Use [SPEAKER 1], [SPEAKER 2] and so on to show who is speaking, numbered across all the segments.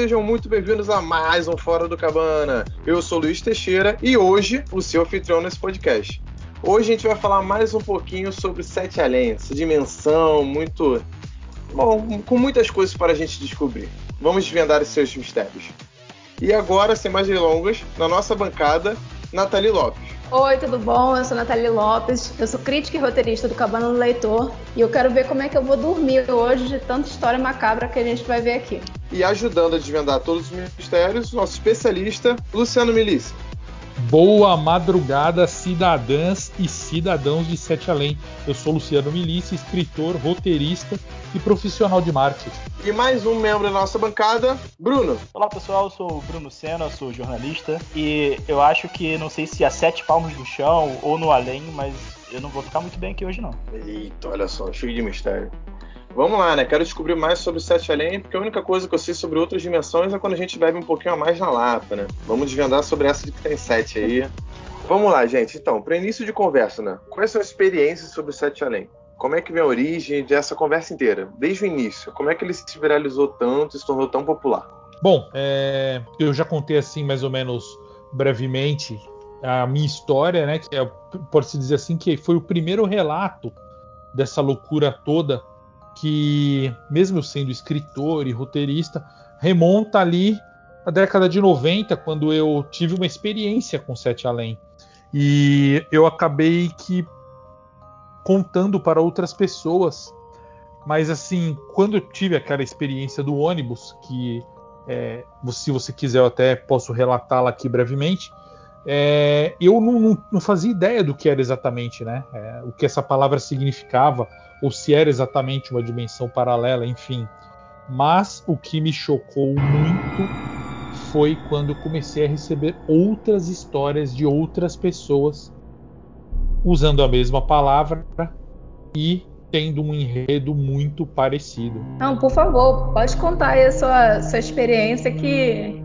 [SPEAKER 1] sejam muito bem-vindos a mais um Fora do Cabana. Eu sou Luiz Teixeira e hoje o seu anfitrião nesse podcast. Hoje a gente vai falar mais um pouquinho sobre Sete Além, essa dimensão muito. Bom, com muitas coisas para a gente descobrir. Vamos desvendar os seus mistérios. E agora, sem mais delongas, na nossa bancada, Nathalie Lopes.
[SPEAKER 2] Oi, tudo bom? Eu sou Nathalie Lopes, eu sou crítica e roteirista do Cabana do Leitor e eu quero ver como é que eu vou dormir hoje de tanta história macabra que a gente vai ver aqui.
[SPEAKER 1] E ajudando a desvendar todos os mistérios, nosso especialista, Luciano Milice.
[SPEAKER 3] Boa madrugada, cidadãs e cidadãos de Sete Além. Eu sou Luciano Milice, escritor, roteirista e profissional de marketing.
[SPEAKER 1] E mais um membro da nossa bancada, Bruno.
[SPEAKER 4] Olá pessoal, eu sou o Bruno Senna, sou jornalista e eu acho que não sei se a sete palmos do chão ou no além, mas eu não vou ficar muito bem aqui hoje não.
[SPEAKER 1] Eita, olha só, cheio de mistério. Vamos lá, né? Quero descobrir mais sobre o Sete Além, porque a única coisa que eu sei sobre outras dimensões é quando a gente bebe um pouquinho a mais na lata, né? Vamos desvendar sobre essa de que tem sete aí. Vamos lá, gente. Então, para início de conversa, né? Quais são as experiências sobre o Sete Além? Como é que vem a origem dessa conversa inteira? Desde o início, como é que ele se viralizou tanto e se tornou tão popular?
[SPEAKER 3] Bom, é, eu já contei assim mais ou menos brevemente a minha história, né? Que é, pode se dizer assim que foi o primeiro relato dessa loucura toda que, mesmo sendo escritor e roteirista, remonta ali à década de 90, quando eu tive uma experiência com Sete Além. E eu acabei que contando para outras pessoas. Mas assim, quando eu tive aquela experiência do ônibus, que é, se você quiser eu até posso relatá-la aqui brevemente, é, eu não, não, não, fazia ideia do que era exatamente, né? É, o que essa palavra significava, ou se era exatamente uma dimensão paralela, enfim. Mas o que me chocou muito foi quando eu comecei a receber outras histórias de outras pessoas usando a mesma palavra e tendo um enredo muito parecido.
[SPEAKER 2] Não, por favor, pode contar aí a sua, sua experiência que,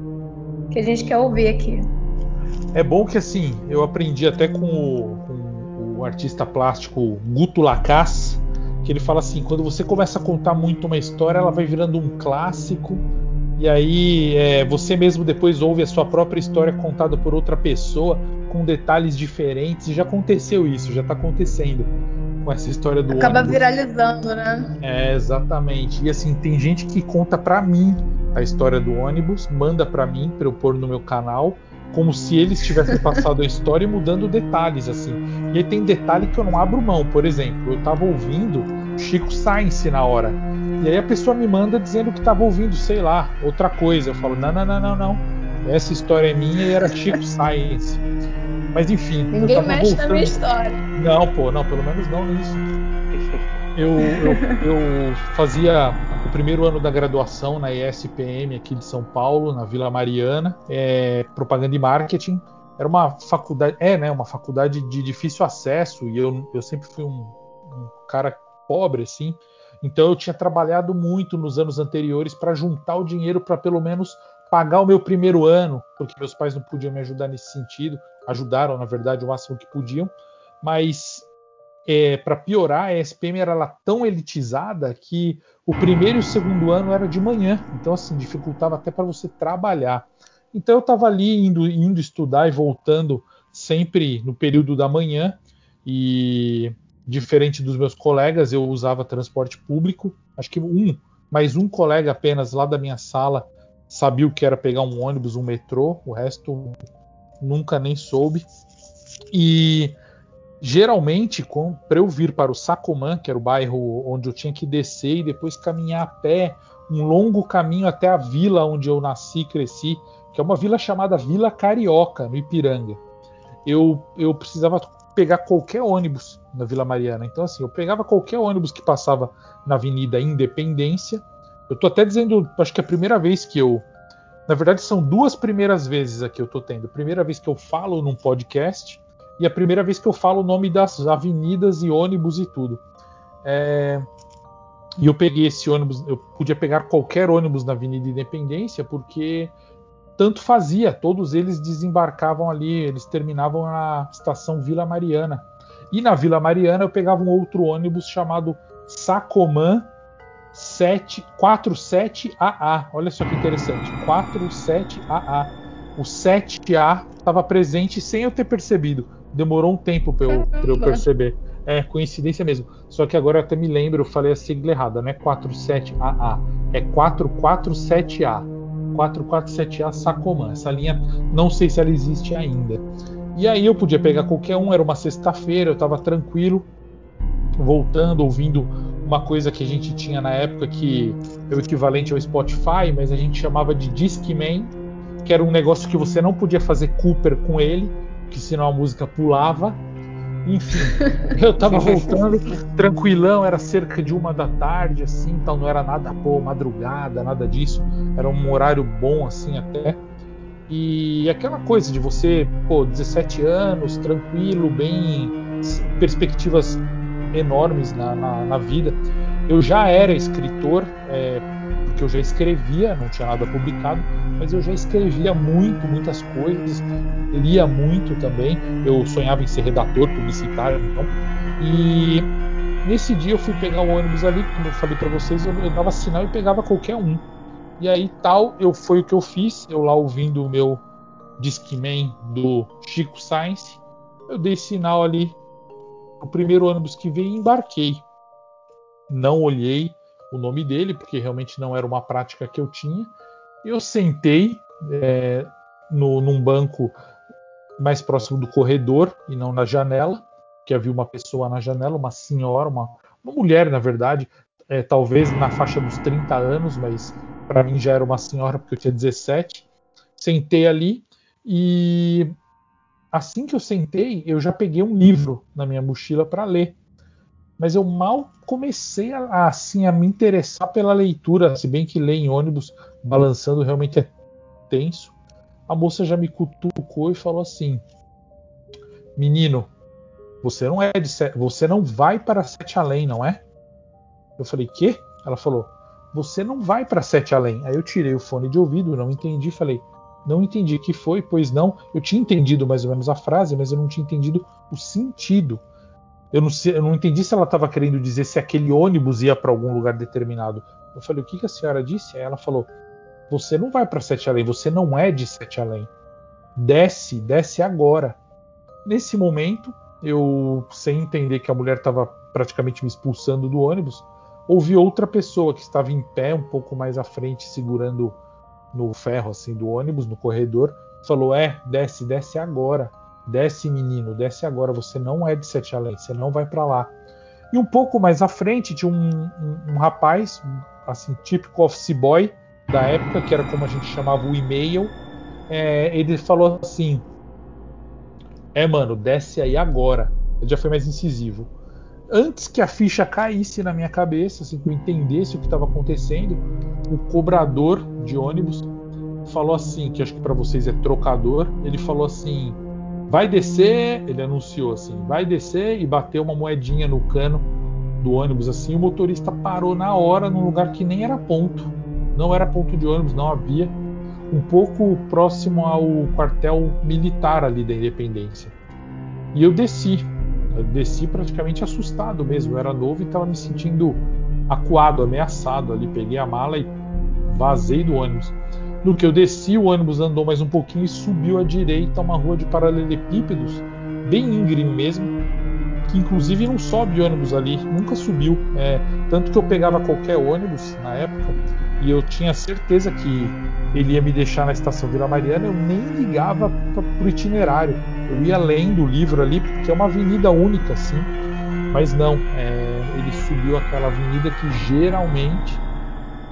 [SPEAKER 2] que a gente quer ouvir aqui.
[SPEAKER 3] É bom que assim, eu aprendi até com o, com o artista plástico Guto Lacasse, que ele fala assim, quando você começa a contar muito uma história, ela vai virando um clássico, e aí é, você mesmo depois ouve a sua própria história contada por outra pessoa, com detalhes diferentes, e já aconteceu isso, já está acontecendo com essa história do
[SPEAKER 2] Acaba
[SPEAKER 3] ônibus.
[SPEAKER 2] viralizando, né?
[SPEAKER 3] É, exatamente. E assim, tem gente que conta para mim a história do ônibus, manda para mim para eu pôr no meu canal, como se eles tivessem passado a história e mudando detalhes assim. E aí tem detalhe que eu não abro mão, por exemplo, eu tava ouvindo Chico Science na hora. E aí a pessoa me manda dizendo que tava ouvindo, sei lá, outra coisa. Eu falo: "Não, não, não, não, não. Essa história é minha e era Chico Science". Mas enfim.
[SPEAKER 2] Ninguém mexe voltando... na minha história.
[SPEAKER 3] Não, pô, não, pelo menos não nisso. Eu, eu, eu, fazia primeiro ano da graduação na ESPM aqui de São Paulo, na Vila Mariana, é, propaganda e marketing. Era uma faculdade, é, né, uma faculdade de difícil acesso e eu, eu sempre fui um, um cara pobre, assim. Então eu tinha trabalhado muito nos anos anteriores para juntar o dinheiro para pelo menos pagar o meu primeiro ano, porque meus pais não podiam me ajudar nesse sentido ajudaram, na verdade, o máximo que podiam, mas é, para piorar, a SPM era lá tão elitizada que o primeiro e o segundo ano era de manhã, então assim dificultava até para você trabalhar. Então eu estava ali indo, indo estudar e voltando sempre no período da manhã e diferente dos meus colegas, eu usava transporte público. Acho que um, mais um colega apenas lá da minha sala sabia o que era pegar um ônibus, um metrô. O resto nunca nem soube. E geralmente, para eu vir para o Sacomã, que era o bairro onde eu tinha que descer e depois caminhar a pé um longo caminho até a vila onde eu nasci e cresci, que é uma vila chamada Vila Carioca, no Ipiranga. Eu, eu precisava pegar qualquer ônibus na Vila Mariana. Então, assim, eu pegava qualquer ônibus que passava na Avenida Independência. Eu tô até dizendo, acho que é a primeira vez que eu na verdade, são duas primeiras vezes aqui eu tô tendo. Primeira vez que eu falo num podcast e a primeira vez que eu falo o nome das avenidas e ônibus e tudo. É... E eu peguei esse ônibus, eu podia pegar qualquer ônibus na Avenida Independência, porque tanto fazia, todos eles desembarcavam ali, eles terminavam na estação Vila Mariana. E na Vila Mariana eu pegava um outro ônibus chamado Sacomã 47AA. Olha só que interessante. 47AA. O 7A estava presente sem eu ter percebido. Demorou um tempo para eu, eu, perceber. É coincidência mesmo. Só que agora eu até me lembro, eu falei a sigla errada, não é 47AA, é 447A. 447A Sacomã. Essa linha, não sei se ela existe ainda. E aí eu podia pegar qualquer um, era uma sexta-feira, eu estava tranquilo, voltando, ouvindo uma coisa que a gente tinha na época que é o equivalente ao Spotify, mas a gente chamava de Discman, que era um negócio que você não podia fazer Cooper com ele, que senão a música pulava. Enfim, eu tava voltando tranquilão, era cerca de uma da tarde, assim, então não era nada, pô, madrugada, nada disso. Era um horário bom, assim, até. E aquela coisa de você, pô, 17 anos, tranquilo, bem, perspectivas enormes na, na, na vida. Eu já era escritor, é, porque eu já escrevia, não tinha nada publicado, mas eu já escrevia muito, muitas coisas, lia muito também. Eu sonhava em ser redator publicitário, então. E nesse dia eu fui pegar o ônibus ali, como eu falei para vocês, eu, eu dava sinal e pegava qualquer um. E aí tal, eu foi o que eu fiz, eu lá ouvindo o meu Discman do Chico Science, eu dei sinal ali o primeiro ônibus que veio embarquei. Não olhei o nome dele, porque realmente não era uma prática que eu tinha. Eu sentei é, no, num banco mais próximo do corredor e não na janela, que havia uma pessoa na janela, uma senhora, uma, uma mulher, na verdade, é, talvez na faixa dos 30 anos, mas para mim já era uma senhora porque eu tinha 17. Sentei ali e assim que eu sentei, eu já peguei um livro na minha mochila para ler. Mas eu mal comecei a, assim a me interessar pela leitura, se bem que ler em ônibus balançando realmente é tenso. A moça já me cutucou e falou assim: "Menino, você não é de você não vai para Sete Além, não é?" Eu falei: "Quê?" Ela falou: você não vai para Sete Além. Aí eu tirei o fone de ouvido, não entendi, falei, não entendi que foi, pois não. Eu tinha entendido mais ou menos a frase, mas eu não tinha entendido o sentido. Eu não, sei, eu não entendi se ela estava querendo dizer se aquele ônibus ia para algum lugar determinado. Eu falei, o que, que a senhora disse? Aí ela falou, você não vai para Sete Além, você não é de Sete Além. Desce, desce agora. Nesse momento, eu, sem entender que a mulher estava praticamente me expulsando do ônibus, ouvi outra pessoa que estava em pé um pouco mais à frente, segurando no ferro assim do ônibus, no corredor, falou: "É, desce, desce agora. Desce, menino, desce agora. Você não é de Sete Além, você não vai para lá." E um pouco mais à frente tinha um, um, um rapaz, assim, típico office boy da época, que era como a gente chamava o e-mail. É, ele falou assim: É, mano, desce aí agora. Ele já foi mais incisivo antes que a ficha caísse na minha cabeça, assim, que eu entendesse o que estava acontecendo, o cobrador de ônibus falou assim, que acho que para vocês é trocador, ele falou assim: "Vai descer", ele anunciou assim: "Vai descer" e bateu uma moedinha no cano do ônibus assim, o motorista parou na hora num lugar que nem era ponto. Não era ponto de ônibus, não havia. Um pouco próximo ao quartel militar ali da Independência. E eu desci eu desci praticamente assustado mesmo. Eu era novo e estava me sentindo acuado, ameaçado ali. Peguei a mala e vazei do ônibus. No que eu desci, o ônibus andou mais um pouquinho e subiu à direita uma rua de paralelepípedos, bem íngreme mesmo, que inclusive não sobe ônibus ali, nunca subiu. É, tanto que eu pegava qualquer ônibus na época e eu tinha certeza que ele ia me deixar na estação Vila Mariana, eu nem ligava para o itinerário. Eu ia lendo o livro ali, porque é uma avenida única, assim. Mas não, é, ele subiu aquela avenida que geralmente,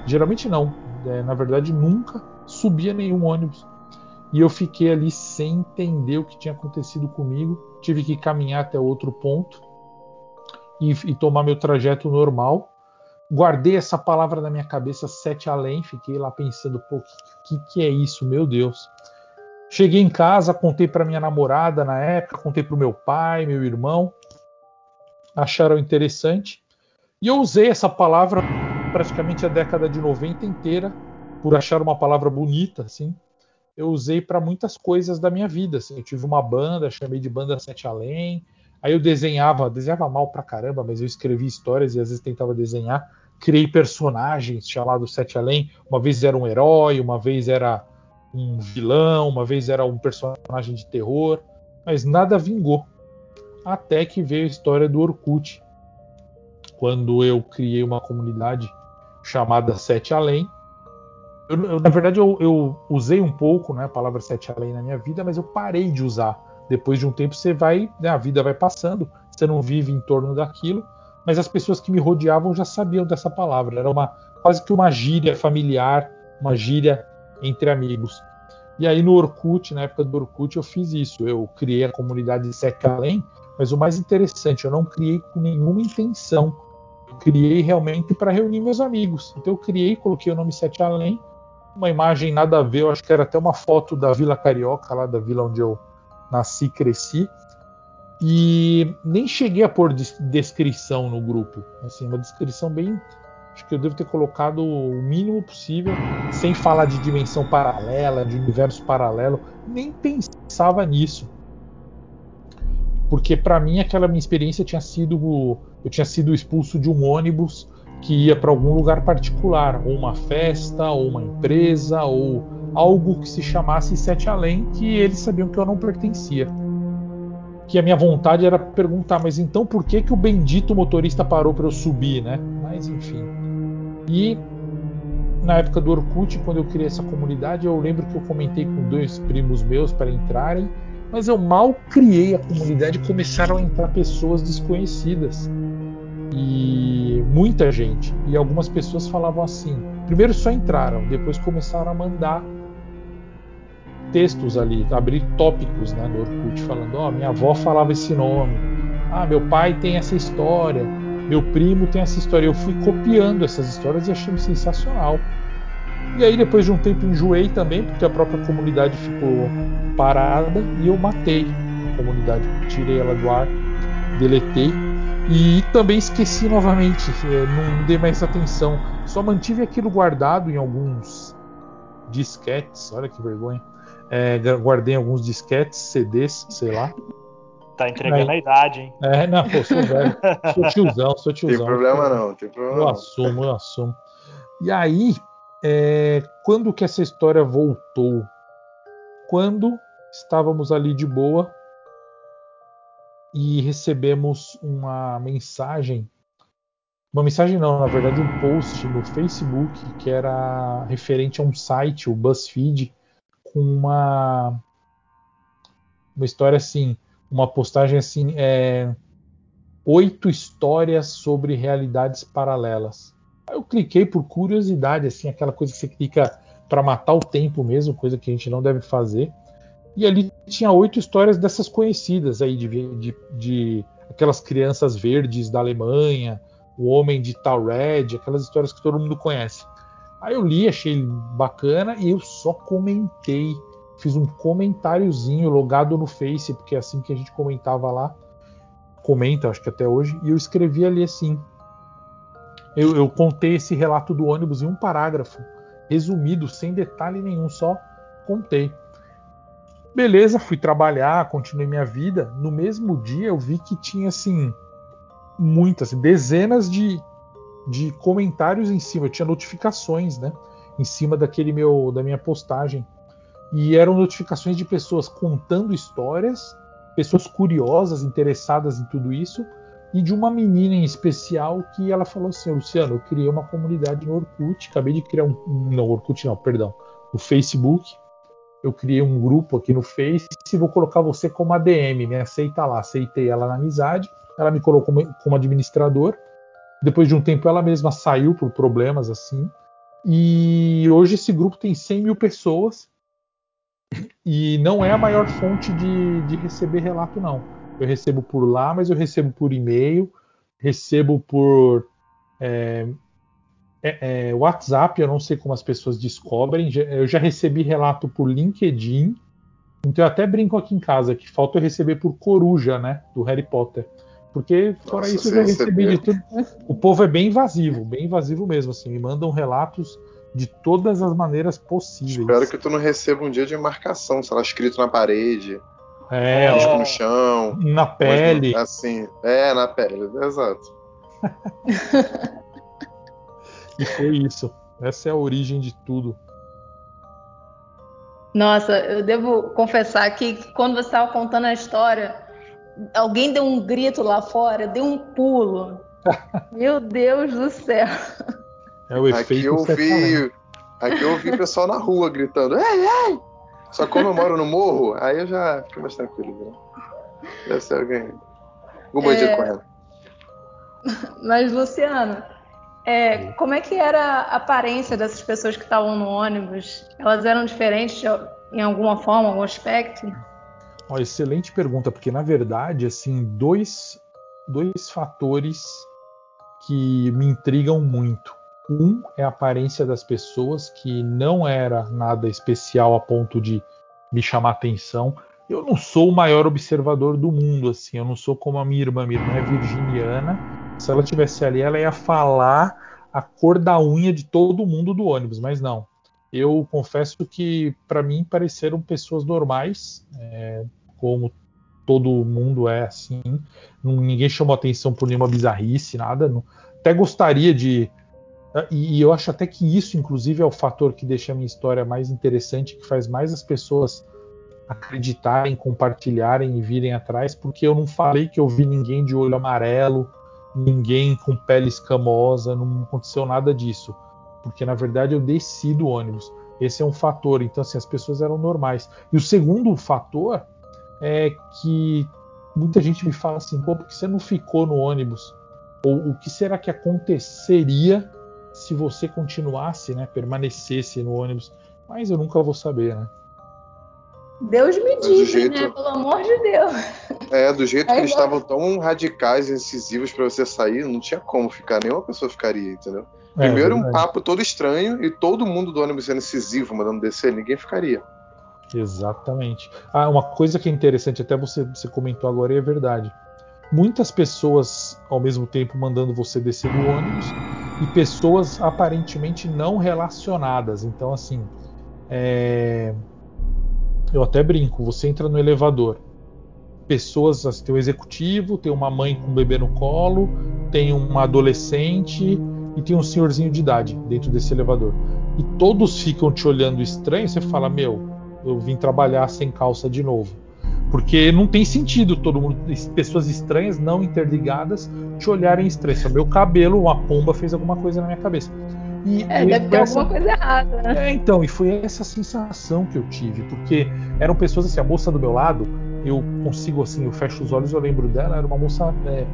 [SPEAKER 3] geralmente não, é, na verdade nunca subia nenhum ônibus. E eu fiquei ali sem entender o que tinha acontecido comigo. Tive que caminhar até outro ponto e, e tomar meu trajeto normal guardei essa palavra na minha cabeça sete além, fiquei lá pensando, pô, que, que, que é isso, meu Deus. Cheguei em casa, contei para minha namorada na época, contei para o meu pai, meu irmão, acharam interessante. E eu usei essa palavra praticamente a década de 90 inteira, por achar uma palavra bonita, assim. Eu usei para muitas coisas da minha vida. Assim. Eu tive uma banda, chamei de Banda Sete Além. Aí eu desenhava, desenhava mal pra caramba, mas eu escrevia histórias e às vezes tentava desenhar criei personagens chamados Sete Além. Uma vez era um herói, uma vez era um vilão, uma vez era um personagem de terror, mas nada vingou. Até que veio a história do Orkut, quando eu criei uma comunidade chamada Sete Além. Eu, eu, na verdade, eu, eu, usei um pouco né, a palavra Sete Além na minha vida, mas eu parei de usar. Depois de um tempo, você vai, né, a vida vai passando, você não vive em torno daquilo mas as pessoas que me rodeavam já sabiam dessa palavra. Era uma quase que uma gíria familiar, uma gíria entre amigos. E aí no Orkut, na época do Orkut, eu fiz isso. Eu criei a comunidade Sete Além, mas o mais interessante, eu não criei com nenhuma intenção. Eu criei realmente para reunir meus amigos. Então eu criei, coloquei o nome Sete Além, uma imagem nada a ver, eu acho que era até uma foto da Vila Carioca, lá da vila onde eu nasci e cresci. E nem cheguei a pôr descrição no grupo. Assim, uma descrição bem. Acho que eu devo ter colocado o mínimo possível, sem falar de dimensão paralela, de universo paralelo. Nem pensava nisso. Porque para mim aquela minha experiência tinha sido. Eu tinha sido expulso de um ônibus que ia para algum lugar particular, ou uma festa, ou uma empresa, ou algo que se chamasse Sete Além, que eles sabiam que eu não pertencia que a minha vontade era perguntar, mas então por que que o bendito motorista parou para eu subir, né? Mas enfim. E na época do Orkut, quando eu criei essa comunidade, eu lembro que eu comentei com dois primos meus para entrarem, mas eu mal criei a comunidade e começaram a entrar pessoas desconhecidas. E muita gente. E algumas pessoas falavam assim. Primeiro só entraram, depois começaram a mandar textos ali, abrir tópicos né, no Orkut, falando: Ó, oh, minha avó falava esse nome, ah, meu pai tem essa história, meu primo tem essa história. Eu fui copiando essas histórias e achei sensacional. E aí, depois de um tempo, enjoei também, porque a própria comunidade ficou parada e eu matei a comunidade, tirei ela do ar, deletei. E também esqueci novamente, é, não dei mais atenção. Só mantive aquilo guardado em alguns disquetes, olha que vergonha. É, guardei alguns disquetes, CDs, sei lá.
[SPEAKER 4] Tá entregando Aí, a idade, hein?
[SPEAKER 3] É, não, pô, sou velho. sou tiozão, sou tiozão.
[SPEAKER 1] Tem problema não, tem problema
[SPEAKER 3] Eu
[SPEAKER 1] não.
[SPEAKER 3] assumo, eu assumo. E aí, é, quando que essa história voltou? Quando estávamos ali de boa e recebemos uma mensagem uma mensagem não, na verdade um post no Facebook que era referente a um site, o BuzzFeed, com uma uma história assim, uma postagem assim, é, oito histórias sobre realidades paralelas. Eu cliquei por curiosidade, assim, aquela coisa que você clica para matar o tempo mesmo, coisa que a gente não deve fazer. E ali tinha oito histórias dessas conhecidas aí de, de, de aquelas crianças verdes da Alemanha, o homem de Tal Red, aquelas histórias que todo mundo conhece. Aí eu li, achei bacana e eu só comentei. Fiz um comentáriozinho logado no Face, porque é assim que a gente comentava lá. Comenta, acho que até hoje. E eu escrevi ali assim. Eu, eu contei esse relato do ônibus em um parágrafo, resumido, sem detalhe nenhum, só contei. Beleza, fui trabalhar, continuei minha vida. No mesmo dia eu vi que tinha assim muitas, dezenas de de comentários em cima, eu tinha notificações, né, em cima daquele meu da minha postagem. E eram notificações de pessoas contando histórias, pessoas curiosas, interessadas em tudo isso, e de uma menina em especial que ela falou assim: Luciano, eu criei uma comunidade no Orkut, acabei de criar um. Não, Orkut não, perdão. No Facebook. Eu criei um grupo aqui no Face e vou colocar você como ADM, me aceita lá. Aceitei ela na amizade, ela me colocou como, como administrador depois de um tempo, ela mesma saiu por problemas assim. E hoje esse grupo tem 100 mil pessoas e não é a maior fonte de, de receber relato, não. Eu recebo por lá, mas eu recebo por e-mail, recebo por é, é, é, WhatsApp, eu não sei como as pessoas descobrem. Eu já recebi relato por LinkedIn. Então eu até brinco aqui em casa que falta eu receber por Coruja, né? Do Harry Potter. Porque fora Nossa, isso eu já recebi de tudo. O povo é bem invasivo, bem invasivo mesmo, assim. Me mandam relatos de todas as maneiras possíveis.
[SPEAKER 1] Espero que tu não receba um dia de marcação, sei lá, escrito na parede.
[SPEAKER 3] É,
[SPEAKER 1] ó, no chão.
[SPEAKER 3] Na pele.
[SPEAKER 1] Assim, é, na pele, exato.
[SPEAKER 3] E foi isso. Essa é a origem de tudo.
[SPEAKER 2] Nossa, eu devo confessar que quando você estava contando a história, alguém deu um grito lá fora, deu um pulo. Meu Deus do céu.
[SPEAKER 1] É o efeito aqui eu vi, aqui eu vi pessoal na rua gritando, ei, ei! Só como eu moro no morro, aí eu já fico mais tranquilo. Né? Deve ser alguém. O bandido é... correndo.
[SPEAKER 2] Mas, Luciano, é, como é que era a aparência dessas pessoas que estavam no ônibus? Elas eram diferentes em alguma forma, algum aspecto?
[SPEAKER 3] Ó, excelente pergunta, porque na verdade, assim, dois, dois fatores que me intrigam muito. Um é a aparência das pessoas, que não era nada especial a ponto de me chamar atenção. Eu não sou o maior observador do mundo, assim, eu não sou como a minha irmã. Minha irmã é virginiana. Se ela tivesse ali, ela ia falar a cor da unha de todo mundo do ônibus, mas não. Eu confesso que para mim pareceram pessoas normais, é, como todo mundo é assim. ninguém chamou atenção por nenhuma bizarrice, nada. Até gostaria de. E, e eu acho até que isso, inclusive, é o fator que deixa a minha história mais interessante, que faz mais as pessoas acreditarem, compartilharem e virem atrás, porque eu não falei que eu vi ninguém de olho amarelo, ninguém com pele escamosa, não aconteceu nada disso. Porque na verdade eu desci do ônibus. Esse é um fator. Então, assim, as pessoas eram normais. E o segundo fator é que muita gente me fala assim, pô, por que você não ficou no ônibus? Ou o que será que aconteceria se você continuasse, né, permanecesse no ônibus? Mas eu nunca vou saber, né?
[SPEAKER 2] Deus me disse, jeito... né? Pelo amor de Deus.
[SPEAKER 1] É, do jeito Aí que eles estavam tão radicais e incisivos para você sair, não tinha como ficar, nenhuma pessoa ficaria, entendeu? É, Primeiro, um papo todo estranho e todo mundo do ônibus sendo incisivo, mandando descer, ninguém ficaria.
[SPEAKER 3] Exatamente. Ah, uma coisa que é interessante, até você, você comentou agora e é verdade. Muitas pessoas ao mesmo tempo mandando você descer do ônibus e pessoas aparentemente não relacionadas. Então, assim, é... eu até brinco: você entra no elevador, pessoas, assim, tem o executivo, tem uma mãe com um bebê no colo, tem uma adolescente e tem um senhorzinho de idade dentro desse elevador. E todos ficam te olhando estranho, você fala: Meu, eu vim trabalhar sem calça de novo. Porque não tem sentido todo mundo, pessoas estranhas, não interligadas, te olharem estranho. Se meu cabelo, uma pomba fez alguma coisa na minha cabeça.
[SPEAKER 2] E, é, deve ter essa... alguma coisa errada. Né?
[SPEAKER 3] É, então, e foi essa sensação que eu tive, porque eram pessoas assim, a moça do meu lado, eu consigo assim, eu fecho os olhos, eu lembro dela, era uma moça é,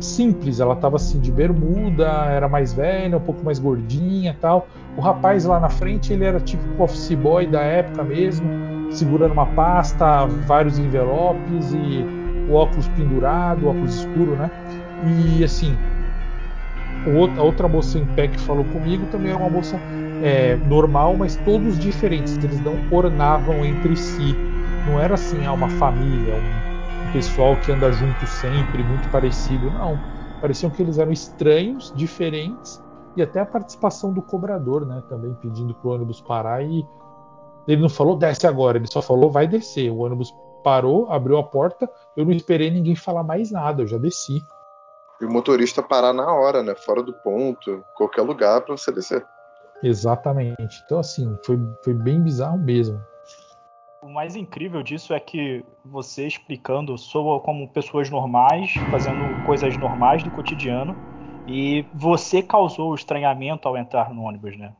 [SPEAKER 3] simples, ela estava assim de bermuda, era mais velha, um pouco mais gordinha, tal. O rapaz lá na frente, ele era tipo office boy da época mesmo, segurando uma pasta, vários envelopes e o óculos pendurado, o óculos escuro, né? E assim, a outra moça em pé que falou comigo também era uma moça é, normal, mas todos diferentes. Eles não ornavam entre si. Não era assim, ah, uma família, um pessoal que anda junto sempre, muito parecido. Não. Pareciam que eles eram estranhos, diferentes, e até a participação do cobrador, né? Também pedindo para o ônibus parar e ele não falou desce agora, ele só falou vai descer. O ônibus parou, abriu a porta, eu não esperei ninguém falar mais nada, eu já desci.
[SPEAKER 1] E o motorista parar na hora, né? Fora do ponto, qualquer lugar para você descer.
[SPEAKER 3] Exatamente. Então, assim, foi, foi bem bizarro mesmo
[SPEAKER 4] o mais incrível disso é que você explicando soa como pessoas normais, fazendo coisas normais do cotidiano, e você causou o estranhamento ao entrar no ônibus, né?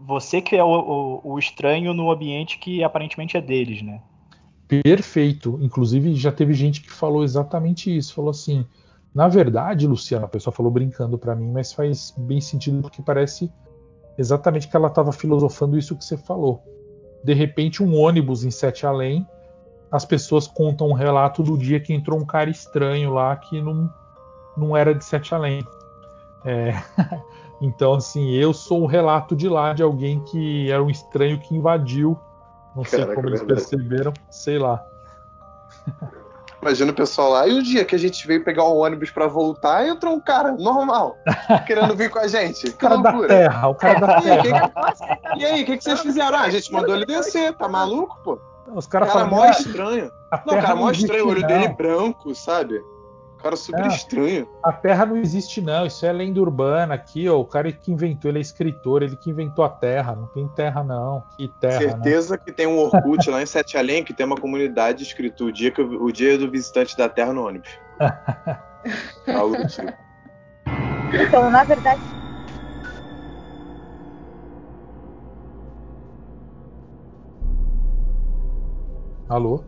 [SPEAKER 4] Você que é o, o, o estranho no ambiente que aparentemente é deles, né?
[SPEAKER 3] Perfeito. Inclusive, já teve gente que falou exatamente isso. Falou assim: na verdade, Luciana, a pessoa falou brincando para mim, mas faz bem sentido porque parece exatamente que ela estava filosofando isso que você falou de repente um ônibus em Sete Além, as pessoas contam um relato do dia que entrou um cara estranho lá que não, não era de Sete Além. É, então, assim, eu sou o relato de lá de alguém que era um estranho que invadiu. Não sei Caraca, como eles perceberam, sei lá.
[SPEAKER 1] Imagina o pessoal lá. E o dia que a gente veio pegar o ônibus para voltar, entrou um cara normal, querendo vir com a gente.
[SPEAKER 3] cara da terra, o cara da terra.
[SPEAKER 1] E aí, o que, que, vocês fizeram? Ah, a gente mandou ele descer, tá maluco, pô?
[SPEAKER 3] Os caras
[SPEAKER 1] cara mó estranho. Não, o cara mó estranho, o olho não. dele branco, sabe? Cara, super ah, estranho.
[SPEAKER 3] A Terra não existe, não. Isso é lenda urbana aqui, ó. O cara que inventou, ele é escritor, ele que inventou a Terra. Não tem Terra, não. Que Terra.
[SPEAKER 1] Né? Certeza
[SPEAKER 3] né?
[SPEAKER 1] que tem um Orkut lá em Sete Além que tem uma comunidade escrito o dia, que, o dia do visitante da Terra no ônibus. Algo do tipo.
[SPEAKER 5] Então, na verdade.
[SPEAKER 3] Alô?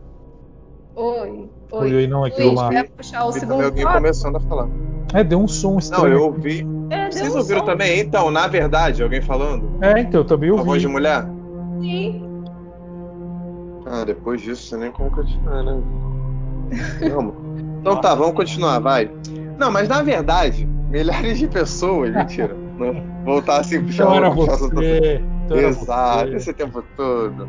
[SPEAKER 2] Oi.
[SPEAKER 3] Oi, oi, não, aqui uma.
[SPEAKER 2] Quer puxar o segundo
[SPEAKER 1] alguém começando a falar.
[SPEAKER 3] É, deu um som estranho.
[SPEAKER 1] Não, eu ouvi. É, Vocês um ouviram som. também? Então, na verdade, alguém falando?
[SPEAKER 3] É, então, eu também ouvi.
[SPEAKER 1] A voz de mulher?
[SPEAKER 2] Sim.
[SPEAKER 1] Ah, depois disso, você nem como continuar, né? Vamos. Então tá, vamos continuar, vai. Não, mas na verdade, milhares de pessoas, mentira. Não, voltar assim, puxar
[SPEAKER 3] então era você.
[SPEAKER 1] Então Exato, você. esse tempo todo.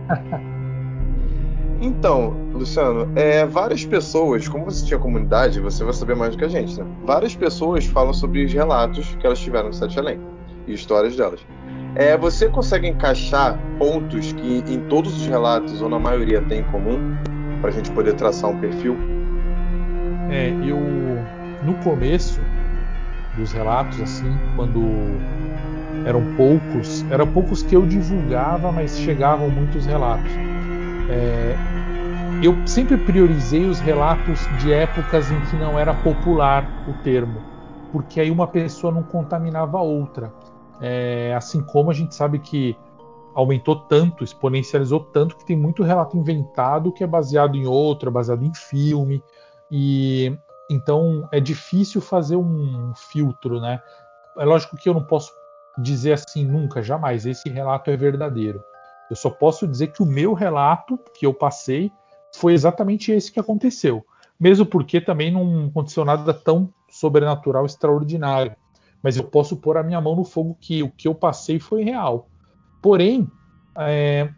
[SPEAKER 1] Então, Luciano, é, várias pessoas, como você tinha comunidade, você vai saber mais do que a gente, né? Várias pessoas falam sobre os relatos que elas tiveram no Sete Além e histórias delas. É, você consegue encaixar pontos que em todos os relatos, ou na maioria, tem em comum, para a gente poder traçar um perfil?
[SPEAKER 3] É, eu. No começo dos relatos, assim, quando eram poucos, eram poucos que eu divulgava, mas chegavam muitos relatos. É, eu sempre priorizei os relatos de épocas em que não era popular o termo, porque aí uma pessoa não contaminava a outra. É, assim como a gente sabe que aumentou tanto, exponencializou tanto, que tem muito relato inventado que é baseado em outro, é baseado em filme, e então é difícil fazer um filtro, né? É lógico que eu não posso dizer assim nunca, jamais, esse relato é verdadeiro. Eu só posso dizer que o meu relato que eu passei foi exatamente esse que aconteceu. Mesmo porque também não aconteceu nada tão sobrenatural, extraordinário. Mas eu posso pôr a minha mão no fogo que o que eu passei foi real. Porém, é,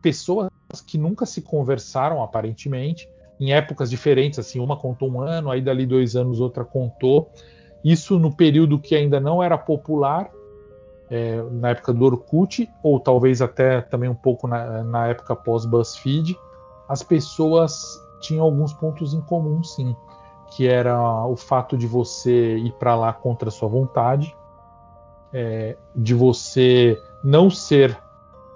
[SPEAKER 3] pessoas que nunca se conversaram, aparentemente, em épocas diferentes, assim, uma contou um ano, aí dali dois anos outra contou. Isso no período que ainda não era popular, é, na época do Orkut, ou talvez até também um pouco na, na época pós-BuzzFeed as pessoas tinham alguns pontos em comum, sim, que era o fato de você ir para lá contra a sua vontade, é, de você não ser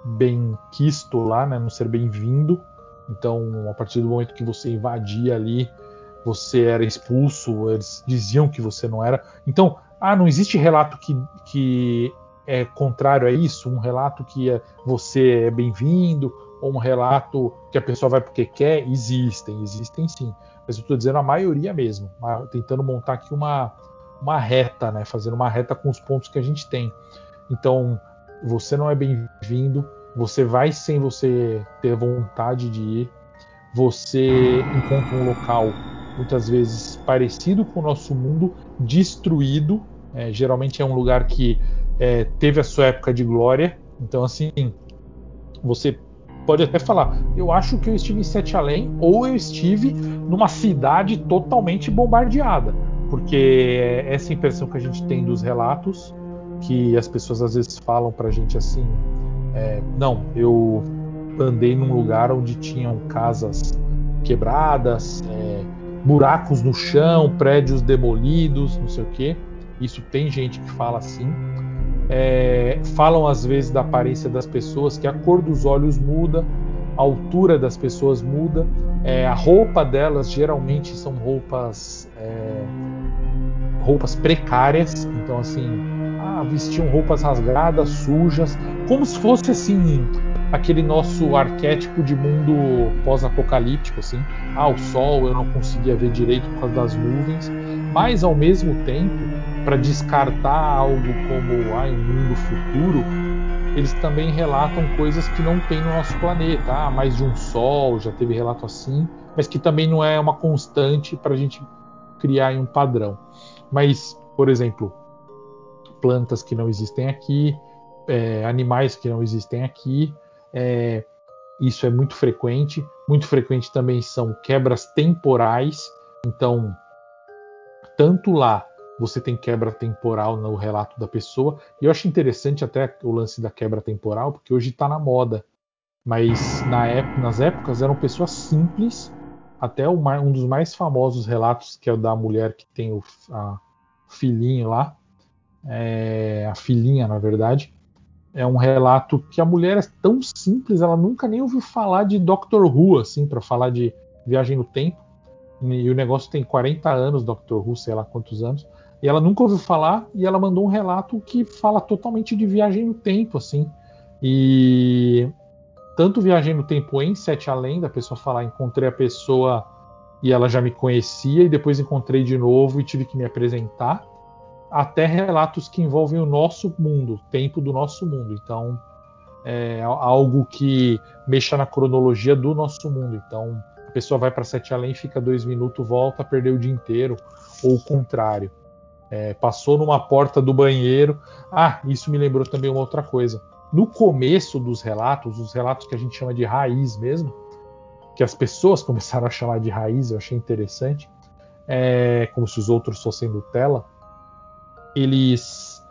[SPEAKER 3] bem quisto lá, né, não ser bem-vindo. Então, a partir do momento que você invadia ali, você era expulso, eles diziam que você não era. Então, ah, não existe relato que, que é contrário a isso, um relato que é, você é bem-vindo, ou um relato que a pessoa vai porque quer, existem, existem sim. Mas eu estou dizendo a maioria mesmo, tentando montar aqui uma, uma reta, né? Fazendo uma reta com os pontos que a gente tem. Então, você não é bem-vindo, você vai sem você ter vontade de ir, você encontra um local muitas vezes parecido com o nosso mundo, destruído. É, geralmente é um lugar que é, teve a sua época de glória. Então, assim, você pode até falar, eu acho que eu estive em Sete Além ou eu estive numa cidade totalmente bombardeada, porque é essa impressão que a gente tem dos relatos, que as pessoas às vezes falam pra gente assim, é, não, eu andei num lugar onde tinham casas quebradas, é, buracos no chão, prédios demolidos, não sei o que. Isso tem gente que fala assim é, falam às vezes da aparência das pessoas, que a cor dos olhos muda, a altura das pessoas muda, é, a roupa delas geralmente são roupas é, roupas precárias, então assim, ah, vestiam roupas rasgadas, sujas, como se fosse assim aquele nosso arquétipo de mundo pós-apocalíptico, assim, ah, o sol eu não conseguia ver direito por causa das nuvens, mas ao mesmo tempo para descartar algo como ah, um mundo futuro, eles também relatam coisas que não tem no nosso planeta. Ah, mais de um sol, já teve relato assim, mas que também não é uma constante para a gente criar um padrão. Mas, por exemplo, plantas que não existem aqui, é, animais que não existem aqui, é, isso é muito frequente. Muito frequente também são quebras temporais. Então, tanto lá você tem quebra temporal no relato da pessoa. E eu acho interessante até o lance da quebra temporal, porque hoje está na moda. Mas na época, nas épocas eram pessoas simples até um dos mais famosos relatos, que é o da mulher que tem o a filhinho lá, é, a filhinha, na verdade, é um relato que a mulher é tão simples, ela nunca nem ouviu falar de Doctor Who, assim, para falar de viagem no tempo. E o negócio tem 40 anos, Doctor Who, sei lá quantos anos. E ela nunca ouviu falar e ela mandou um relato que fala totalmente de viagem no tempo, assim. E tanto viagem no tempo em Sete Além, da pessoa falar, encontrei a pessoa e ela já me conhecia, e depois encontrei de novo e tive que me apresentar, até relatos que envolvem o nosso mundo, o tempo do nosso mundo. Então, é algo que mexa na cronologia do nosso mundo. Então, a pessoa vai para Sete Além, fica dois minutos, volta, perdeu o dia inteiro, ou o contrário. É, passou numa porta do banheiro. Ah, isso me lembrou também uma outra coisa. No começo dos relatos, os relatos que a gente chama de raiz mesmo, que as pessoas começaram a chamar de raiz, eu achei interessante, é, como se os outros fossem Nutella, eles.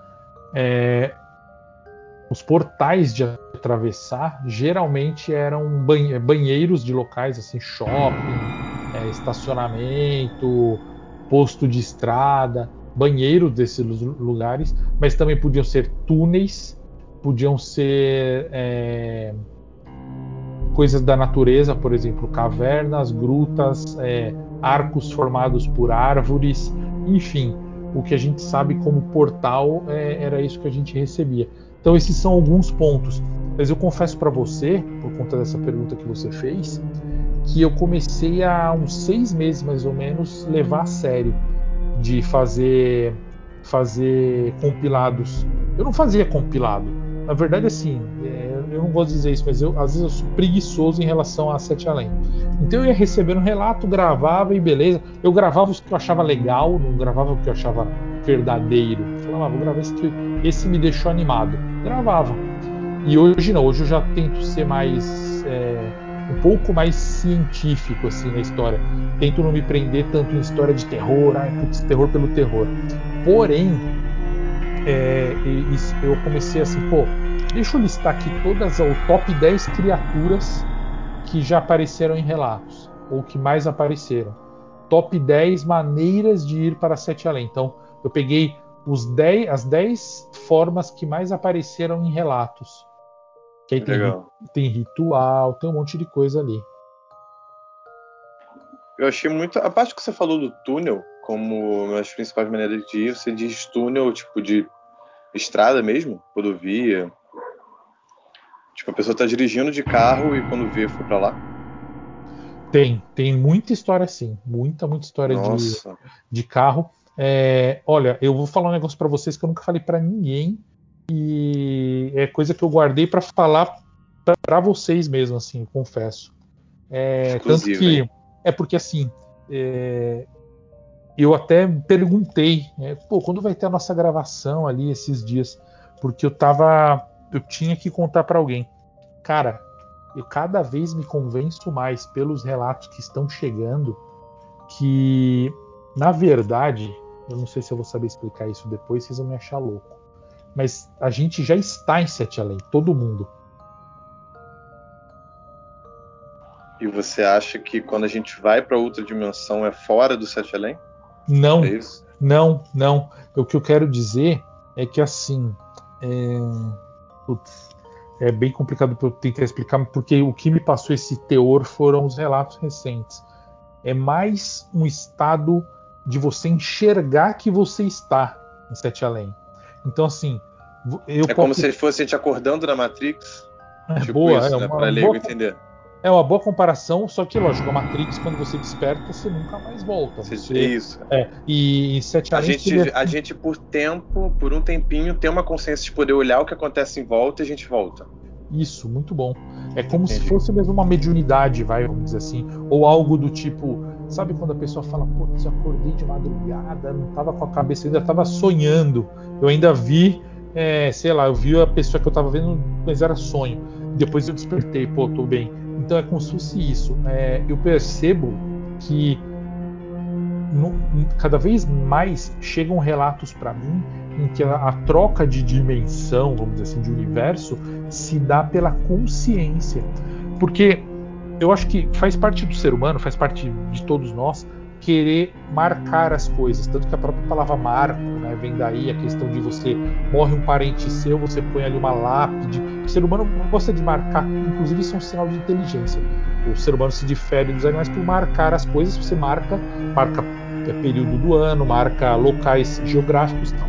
[SPEAKER 3] É, os portais de atravessar geralmente eram banheiros de locais assim, shopping, é, estacionamento, posto de estrada banheiro desses lugares, mas também podiam ser túneis, podiam ser é, coisas da natureza, por exemplo, cavernas, grutas, é, arcos formados por árvores, enfim, o que a gente sabe como portal é, era isso que a gente recebia. Então esses são alguns pontos. Mas eu confesso para você, por conta dessa pergunta que você fez, que eu comecei há uns seis meses mais ou menos levar a sério de fazer fazer compilados. Eu não fazia compilado. Na verdade, assim, é, eu não gosto de dizer isso, mas eu, às vezes eu sou preguiçoso em relação a Sete Além. Então eu ia recebendo um relato, gravava e beleza. Eu gravava os que eu achava legal, não gravava o que eu achava verdadeiro. Eu falava, ah, vou gravar esse que esse me deixou animado. Gravava. E hoje não, hoje eu já tento ser mais. É, um pouco mais científico assim na história. Tento não me prender tanto em história de terror, ah, putz, terror pelo terror. Porém, é, eu comecei assim, pô, deixa eu listar aqui todas o top 10 criaturas que já apareceram em relatos, ou que mais apareceram. Top 10 maneiras de ir para Sete Além. Então, eu peguei os 10, as 10 formas que mais apareceram em relatos. Que aí tem, tem ritual, tem um monte de coisa ali.
[SPEAKER 1] Eu achei muito. A parte que você falou do túnel, como uma das principais maneiras de ir, você diz túnel, tipo, de estrada mesmo, rodovia. Tipo, a pessoa está dirigindo de carro e quando vê, foi para lá.
[SPEAKER 3] Tem, tem muita história assim. Muita, muita história de, de carro. É, olha, eu vou falar um negócio para vocês que eu nunca falei para ninguém e é coisa que eu guardei para falar para vocês mesmo, assim, confesso. É, tanto que é porque assim é, eu até perguntei, né, pô, quando vai ter a nossa gravação ali esses dias, porque eu tava, eu tinha que contar para alguém, cara, eu cada vez me convenço mais pelos relatos que estão chegando que na verdade, eu não sei se eu vou saber explicar isso depois, vocês vão me achar louco mas a gente já está em Sete Além, todo mundo.
[SPEAKER 1] E você acha que quando a gente vai para outra dimensão é fora do Sete Além?
[SPEAKER 3] Não, é não, não. O que eu quero dizer é que assim, é, putz, é bem complicado para eu tentar explicar, porque o que me passou esse teor foram os relatos recentes. É mais um estado de você enxergar que você está em Sete Além. Então, assim.
[SPEAKER 1] Eu é como se fosse a gente acordando na Matrix.
[SPEAKER 3] É tipo boa, isso, é né? Para boa... entender. É uma boa comparação, só que, lógico, a Matrix, quando você desperta, você nunca mais volta. Você...
[SPEAKER 1] É isso.
[SPEAKER 3] É, e em Sete
[SPEAKER 1] a gente, a gente, por tempo, por um tempinho, tem uma consciência de poder olhar o que acontece em volta e a gente volta.
[SPEAKER 3] Isso, muito bom. É como Entendi. se fosse mesmo uma mediunidade, vai, vamos dizer assim. Ou algo do tipo, sabe quando a pessoa fala, putz, acordei de madrugada, não tava com a cabeça, ainda tava sonhando. Eu ainda vi, é, sei lá, eu vi a pessoa que eu tava vendo, mas era sonho. Depois eu despertei, pô, tô bem. Então é como se fosse isso. É, eu percebo que no, cada vez mais chegam relatos para mim em que a, a, troca de dimensão, vamos dizer assim, de universo, se dá pela consciência. Porque eu acho que faz parte do ser humano, faz parte de todos nós querer marcar as coisas, tanto que a própria palavra marco, né, vem daí a questão de você morre um parente seu, você põe ali uma lápide. O ser humano gosta de marcar, inclusive isso é um sinal de inteligência. O ser humano se difere dos animais por marcar as coisas, você marca, marca é, período do ano, marca locais geográficos, tal.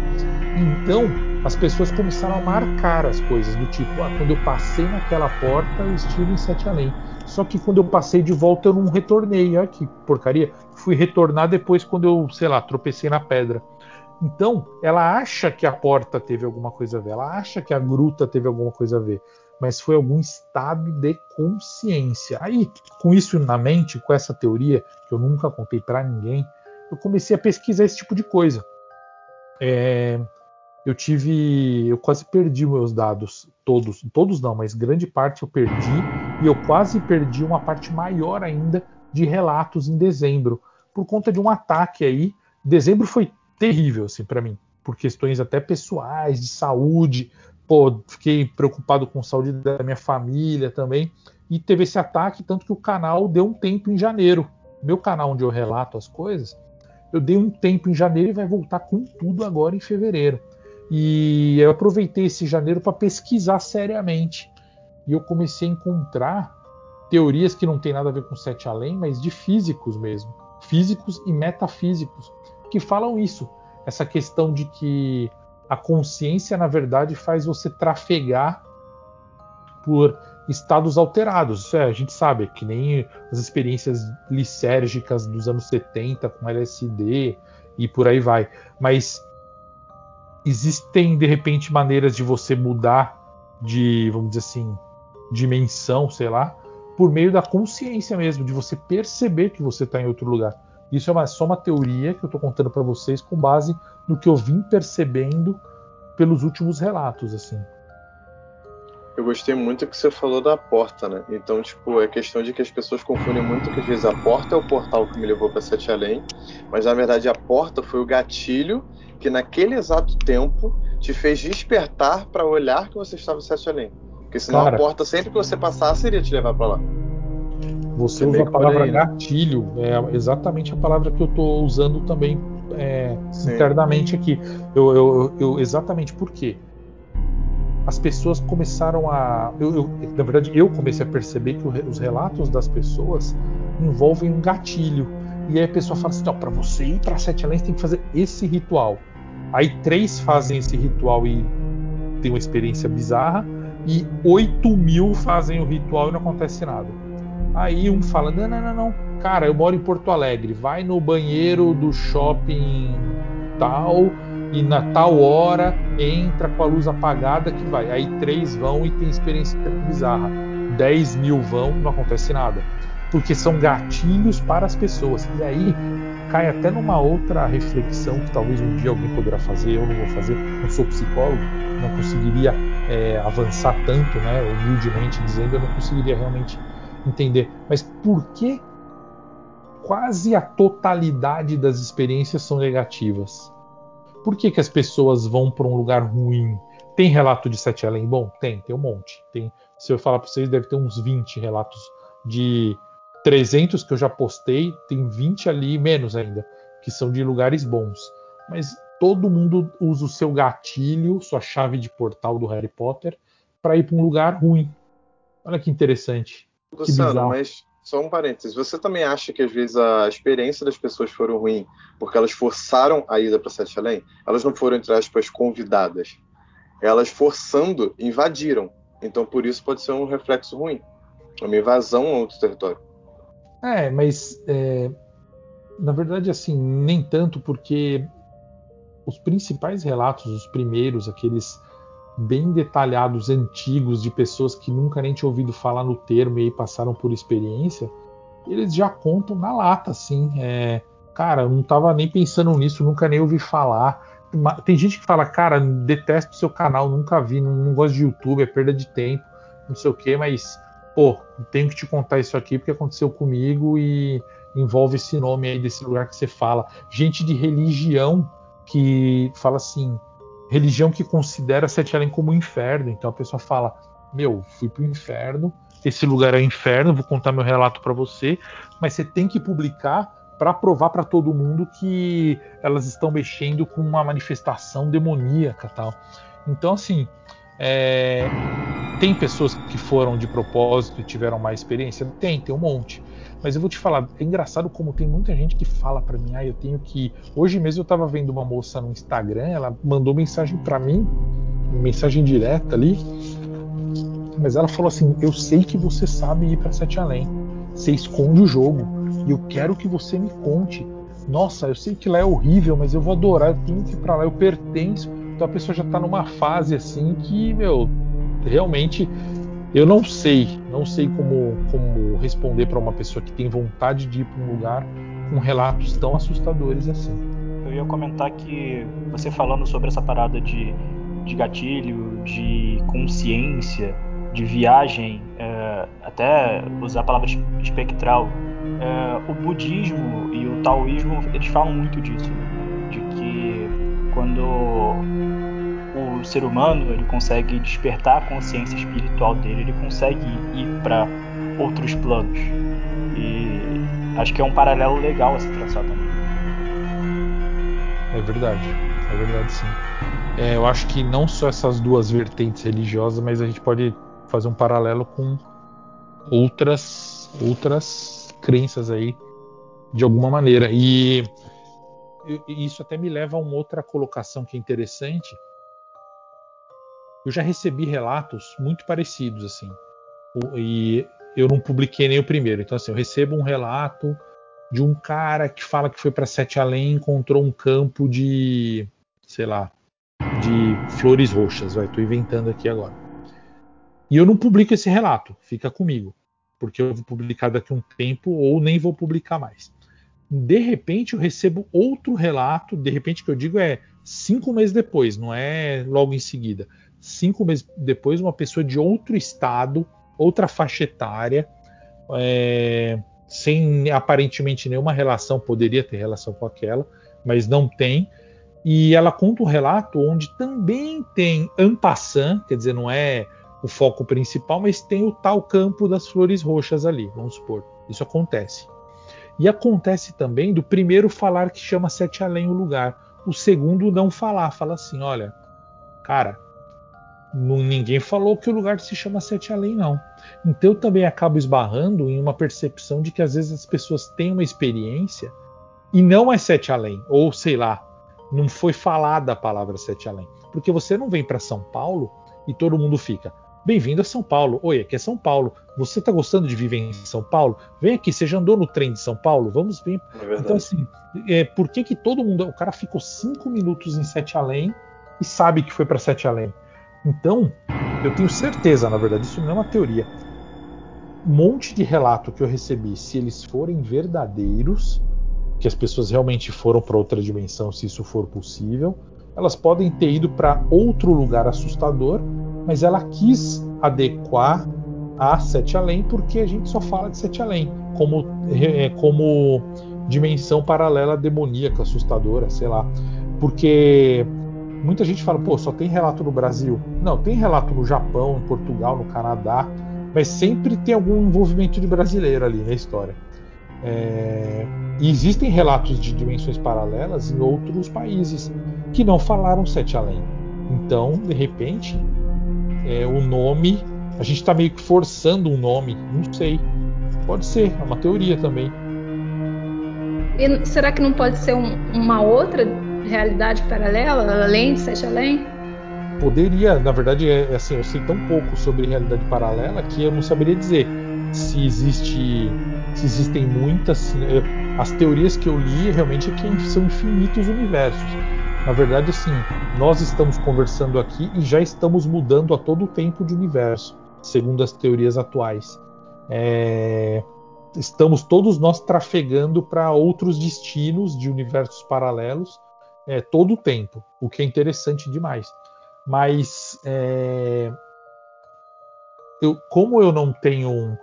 [SPEAKER 3] Então, as pessoas começaram a marcar as coisas, do tipo, ah, quando eu passei naquela porta, eu estive em Sete Além. Só que quando eu passei de volta, eu não retornei. Olha que porcaria. Fui retornar depois quando eu, sei lá, tropecei na pedra. Então, ela acha que a porta teve alguma coisa a ver, ela acha que a gruta teve alguma coisa a ver, mas foi algum estado de consciência. Aí, com isso na mente, com essa teoria, que eu nunca contei para ninguém, eu comecei a pesquisar esse tipo de coisa. É, eu tive. Eu quase perdi meus dados, todos, todos não, mas grande parte eu perdi, e eu quase perdi uma parte maior ainda de relatos em dezembro, por conta de um ataque aí. Dezembro foi terrível, assim, para mim, por questões até pessoais, de saúde. Pô, fiquei preocupado com a saúde da minha família também. E teve esse ataque, tanto que o canal deu um tempo em janeiro. Meu canal onde eu relato as coisas, eu dei um tempo em janeiro e vai voltar com tudo agora em fevereiro. E eu aproveitei esse janeiro para pesquisar seriamente. E eu comecei a encontrar teorias que não tem nada a ver com sete além, mas de físicos mesmo, físicos e metafísicos, que falam isso, essa questão de que a consciência na verdade faz você trafegar por estados alterados. Isso é, a gente sabe, que nem as experiências lisérgicas dos anos 70 com LSD e por aí vai. Mas existem de repente maneiras de você mudar de, vamos dizer assim, dimensão, sei lá, por meio da consciência mesmo, de você perceber que você está em outro lugar. Isso é uma, só uma teoria que eu estou contando para vocês com base no que eu vim percebendo pelos últimos relatos, assim.
[SPEAKER 1] Eu gostei muito que você falou da porta, né? Então, tipo, é questão de que as pessoas confundem muito que às vezes a porta é o portal que me levou para Sete Além, mas na verdade a porta foi o gatilho que naquele exato tempo te fez despertar para olhar que você estava em Sete Além. Porque senão Cara, a porta, sempre que você passasse, iria te levar para lá.
[SPEAKER 3] Você usa a palavra aí, né? gatilho, é exatamente a palavra que eu estou usando também é, internamente aqui. Eu, eu, eu, exatamente por quê? As pessoas começaram a. Eu, eu, na verdade, eu comecei a perceber que os relatos das pessoas envolvem um gatilho. E aí a pessoa fala assim: não, para você ir para Sete Além, tem que fazer esse ritual. Aí três fazem esse ritual e tem uma experiência bizarra, e 8 mil fazem o ritual e não acontece nada. Aí um fala: não, não, não, não, cara, eu moro em Porto Alegre, vai no banheiro do shopping tal e na tal hora entra com a luz apagada que vai. Aí três vão e tem experiência bizarra. 10 mil vão, não acontece nada porque são gatilhos para as pessoas. E aí cai até numa outra reflexão que talvez um dia alguém poderá fazer, eu não vou fazer, não sou psicólogo, não conseguiria é, avançar tanto, né, humildemente dizendo, eu não conseguiria realmente entender. Mas por que quase a totalidade das experiências são negativas? Por que, que as pessoas vão para um lugar ruim? Tem relato de Sete Além? Bom, tem, tem um monte. Tem, se eu falar para vocês, deve ter uns 20 relatos de 300 que eu já postei, tem 20 ali, menos ainda, que são de lugares bons. Mas todo mundo usa o seu gatilho, sua chave de portal do Harry Potter, para ir para um lugar ruim. Olha que interessante.
[SPEAKER 1] Luciano, que mas só um parênteses. Você também acha que às vezes a experiência das pessoas foram ruim porque elas forçaram a ida para Sete Além? Elas não foram, entre aspas, convidadas. Elas forçando, invadiram. Então por isso pode ser um reflexo ruim. Uma invasão a outro território.
[SPEAKER 3] É, mas é, na verdade, assim, nem tanto, porque os principais relatos, os primeiros, aqueles bem detalhados, antigos, de pessoas que nunca nem tinham ouvido falar no termo e aí passaram por experiência, eles já contam na lata, assim. É, cara, eu não estava nem pensando nisso, nunca nem ouvi falar. Tem gente que fala, cara, detesto seu canal, nunca vi, não, não gosto de YouTube, é perda de tempo, não sei o quê, mas pô, tenho que te contar isso aqui porque aconteceu comigo e envolve esse nome aí desse lugar que você fala. Gente de religião que fala assim, religião que considera Sete Além como um inferno. Então a pessoa fala, meu, fui pro inferno, esse lugar é o inferno, vou contar meu relato para você, mas você tem que publicar para provar para todo mundo que elas estão mexendo com uma manifestação demoníaca tal. Então, assim, é... tem pessoas que foram de propósito e tiveram mais experiência? Tem, tem um monte. Mas eu vou te falar, é engraçado como tem muita gente que fala para mim, ah, eu tenho que. Hoje mesmo eu tava vendo uma moça no Instagram, ela mandou mensagem para mim, mensagem direta ali, mas ela falou assim: Eu sei que você sabe ir para Sete Além, você esconde o jogo, e eu quero que você me conte. Nossa, eu sei que lá é horrível, mas eu vou adorar, eu tenho que ir para lá, eu pertenço. Então a pessoa já tá numa fase assim que, meu, realmente eu não sei, não sei como, como responder para uma pessoa que tem vontade de ir para um lugar com relatos tão assustadores assim.
[SPEAKER 4] Eu ia comentar que você falando sobre essa parada de, de gatilho, de consciência, de viagem, é, até usar a palavra espectral, é, o budismo e o taoísmo eles falam muito disso, né? de que quando o ser humano ele consegue despertar a consciência espiritual dele, ele consegue ir para outros planos. E acho que é um paralelo legal a se traçar também.
[SPEAKER 3] É verdade, é verdade sim. É, eu acho que não só essas duas vertentes religiosas, mas a gente pode fazer um paralelo com outras outras crenças aí de alguma maneira. E isso até me leva a uma outra colocação que é interessante, eu já recebi relatos muito parecidos assim. E eu não publiquei nem o primeiro. Então assim, eu recebo um relato de um cara que fala que foi para Sete Além e encontrou um campo de, sei lá, de flores roxas. Vai, tô inventando aqui agora. E eu não publico esse relato, fica comigo, porque eu vou publicar daqui um tempo ou nem vou publicar mais. De repente eu recebo outro relato, de repente que eu digo é cinco meses depois, não é logo em seguida cinco meses depois, uma pessoa de outro estado, outra faixa etária, é, sem aparentemente nenhuma relação, poderia ter relação com aquela, mas não tem. E ela conta um relato onde também tem ampassan, quer dizer, não é o foco principal, mas tem o tal campo das flores roxas ali, vamos supor. Isso acontece. E acontece também do primeiro falar que chama Sete Além o lugar, o segundo não falar, fala assim: olha, cara, ninguém falou que o lugar se chama Sete Além, não. Então eu também acabo esbarrando em uma percepção de que às vezes as pessoas têm uma experiência e não é Sete Além, ou sei lá, não foi falada a palavra Sete Além. Porque você não vem para São Paulo e todo mundo fica. Bem-vindo a São Paulo. Oi, aqui é São Paulo. Você está gostando de viver em São Paulo? Vem aqui, você já andou no trem de São Paulo? Vamos ver. É então, assim, é, por que, que todo mundo. O cara ficou cinco minutos em Sete Além e sabe que foi para Sete Além? Então, eu tenho certeza, na verdade, isso não é uma teoria. Um monte de relato que eu recebi, se eles forem verdadeiros, que as pessoas realmente foram para outra dimensão, se isso for possível, elas podem ter ido para outro lugar assustador, mas ela quis adequar a Sete Além porque a gente só fala de Sete Além como, é, como dimensão paralela demoníaca, assustadora, sei lá. Porque Muita gente fala, pô, só tem relato no Brasil. Não, tem relato no Japão, em Portugal, no Canadá, mas sempre tem algum envolvimento de brasileiro ali na história. É... E existem relatos de dimensões paralelas em outros países que não falaram Sete Além. Então, de repente, é, o nome, a gente está meio que forçando um nome, não sei. Pode ser, é uma teoria também.
[SPEAKER 2] E será que não pode ser um, uma outra realidade paralela, além de Sete Além?
[SPEAKER 3] Poderia, na verdade, é, é, assim, eu sei tão pouco sobre realidade paralela que eu não saberia dizer se existe, se existem muitas. As teorias que eu li realmente é que são infinitos universos. Na verdade, assim, nós estamos conversando aqui e já estamos mudando a todo tempo de universo, segundo as teorias atuais. É, estamos todos nós trafegando para outros destinos de universos paralelos é, todo o tempo, o que é interessante demais. Mas é, eu, como eu não tenho, um,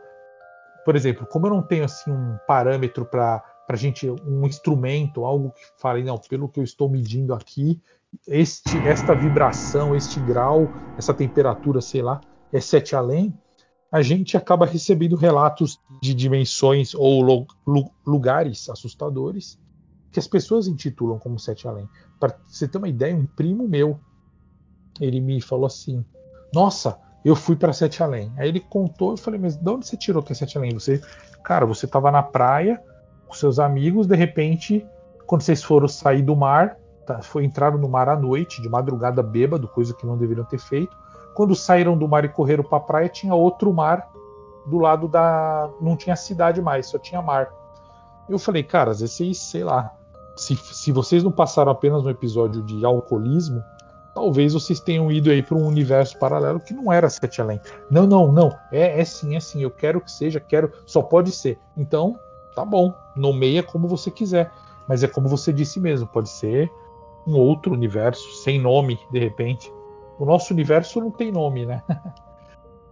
[SPEAKER 3] por exemplo, como eu não tenho assim um parâmetro para para gente um instrumento, algo que fale não, pelo que eu estou medindo aqui, este, esta vibração, este grau, essa temperatura, sei lá, é sete além, a gente acaba recebendo relatos de dimensões ou lugares assustadores que as pessoas intitulam como sete além. Para você ter uma ideia, um primo meu, ele me falou assim: Nossa, eu fui para Sete Além. Aí ele contou, eu falei, mas de onde você tirou que é Sete Além? Você, cara, você estava na praia com seus amigos, de repente, quando vocês foram sair do mar, tá, foi entraram no mar à noite, de madrugada bêbado, coisa que não deveriam ter feito. Quando saíram do mar e correram para a praia, tinha outro mar do lado da, não tinha cidade mais, só tinha mar. Eu falei, cara, às vezes, sei lá, se, se vocês não passaram apenas um episódio de alcoolismo, talvez vocês tenham ido aí para um universo paralelo que não era Sete Além. Não, não, não. É, é sim, é sim. Eu quero que seja, quero. Só pode ser. Então, tá bom. Nomeia como você quiser. Mas é como você disse mesmo. Pode ser um outro universo sem nome, de repente. O nosso universo não tem nome, né?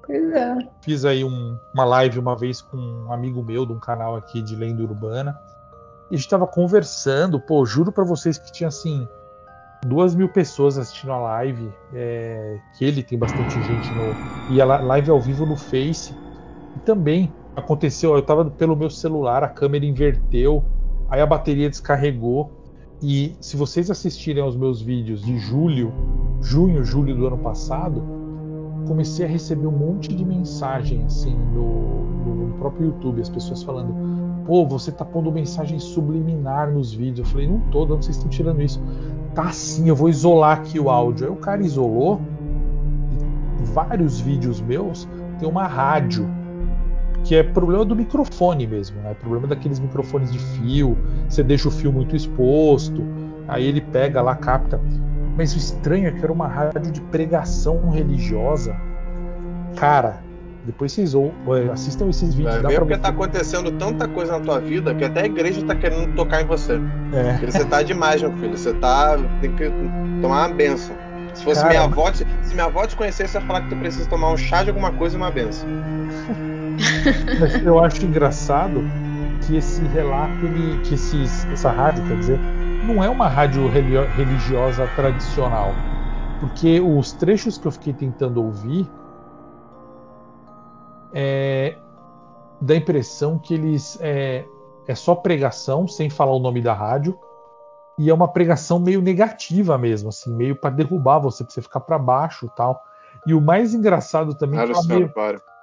[SPEAKER 2] Pois é.
[SPEAKER 3] Fiz aí um, uma live uma vez com um amigo meu de um canal aqui de lenda urbana. E a gente tava conversando, pô, juro para vocês que tinha assim duas mil pessoas assistindo a live, é, que ele tem bastante gente no. E a live ao vivo no Face. E também aconteceu, eu estava pelo meu celular, a câmera inverteu, aí a bateria descarregou. E se vocês assistirem aos meus vídeos de julho, junho, julho do ano passado, comecei a receber um monte de mensagem assim no, no próprio YouTube, as pessoas falando: pô, você tá pondo mensagem subliminar nos vídeos. Eu falei: não tô, não sei se estão tirando isso tá assim, eu vou isolar aqui o áudio. Aí o cara isolou. E vários vídeos meus tem uma rádio que é problema do microfone mesmo, né? Problema daqueles microfones de fio. Você deixa o fio muito exposto, aí ele pega lá, capta. Mas o estranho é que era uma rádio de pregação religiosa. Cara, depois vocês ou, assistam esses vídeos.
[SPEAKER 1] Vai ver porque tá acontecendo tanta coisa na tua vida que até a igreja tá querendo tocar em você. É. Porque você tá demais, meu filho. Você tá. Tem que tomar uma benção. Se fosse minha avó, se minha avó te conhecesse, ia falar que tu precisa tomar um chá de alguma coisa e uma benção.
[SPEAKER 3] Mas eu acho engraçado que esse relato, ele, que esses, essa rádio, quer dizer, não é uma rádio religiosa tradicional. Porque os trechos que eu fiquei tentando ouvir é, dá a impressão que eles é, é só pregação, sem falar o nome da rádio, e é uma pregação meio negativa mesmo, assim, meio para derrubar você, para você ficar para baixo, tal. E o mais engraçado também
[SPEAKER 1] é
[SPEAKER 3] que
[SPEAKER 1] meio,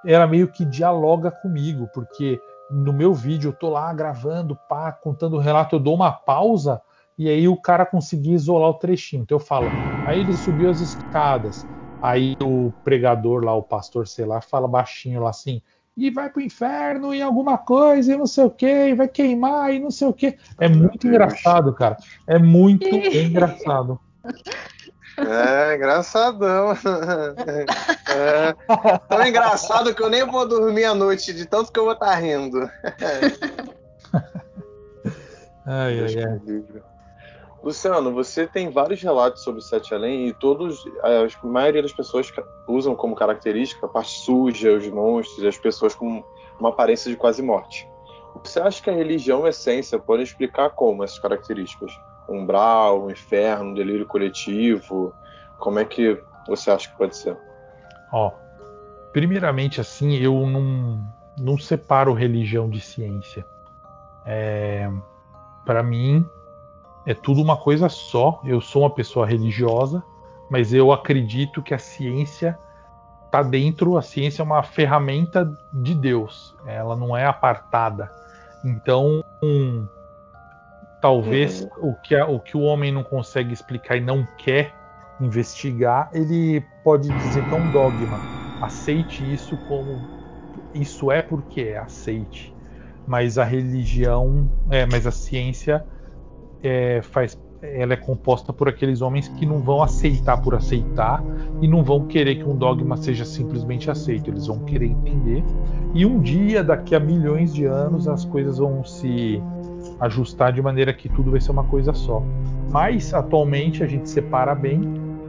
[SPEAKER 3] era meio que dialoga comigo, porque no meu vídeo eu tô lá gravando, pá, contando o relato, eu dou uma pausa e aí o cara conseguia isolar o trechinho. Então eu falo, aí ele subiu as escadas, Aí o pregador lá, o pastor, sei lá, fala baixinho lá assim, e vai pro inferno e alguma coisa, e não sei o que, e vai queimar e não sei o que. É muito engraçado, cara. É muito engraçado.
[SPEAKER 1] É, engraçadão. É, tão engraçado que eu nem vou dormir à noite de tanto que eu vou estar tá rindo.
[SPEAKER 3] ai, ai, ai.
[SPEAKER 1] Luciano, você tem vários relatos sobre o Sete Além e todos, a maioria das pessoas usam como característica a parte suja, os monstros, as pessoas com uma aparência de quase morte. Você acha que a religião, essência, pode explicar como essas características? Umbral, inferno, delírio coletivo? Como é que você acha que pode ser?
[SPEAKER 3] Ó, primeiramente assim, eu não, não separo religião de ciência. É, para mim, é tudo uma coisa só. Eu sou uma pessoa religiosa, mas eu acredito que a ciência está dentro. A ciência é uma ferramenta de Deus. Ela não é apartada. Então, um, talvez uhum. o, que a, o que o homem não consegue explicar e não quer investigar, ele pode dizer que é um dogma. Aceite isso como isso é porque é, aceite. Mas a religião, é, mas a ciência é, faz, ela é composta por aqueles homens que não vão aceitar por aceitar e não vão querer que um dogma seja simplesmente aceito. Eles vão querer entender. E um dia, daqui a milhões de anos, as coisas vão se ajustar de maneira que tudo vai ser uma coisa só. Mas atualmente a gente separa bem.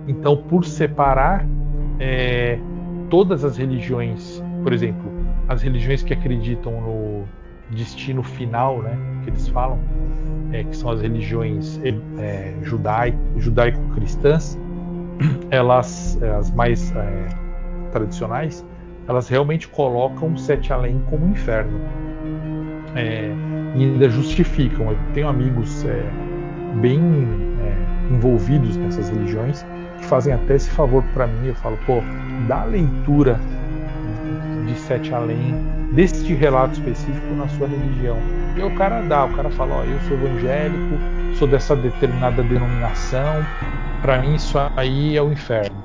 [SPEAKER 3] Então, por separar, é, todas as religiões, por exemplo, as religiões que acreditam no destino final, né, que eles falam, é, que são as religiões é, judaico-cristãs, elas, é, as mais é, tradicionais, elas realmente colocam Sete Além como inferno. É, e ainda justificam. Eu tenho amigos é, bem é, envolvidos nessas religiões que fazem até esse favor para mim. Eu falo, pô, dá leitura de Sete Além, deste relato específico na sua religião. E o cara dá, o cara fala, eu sou evangélico, sou dessa determinada denominação, para mim isso aí é o inferno.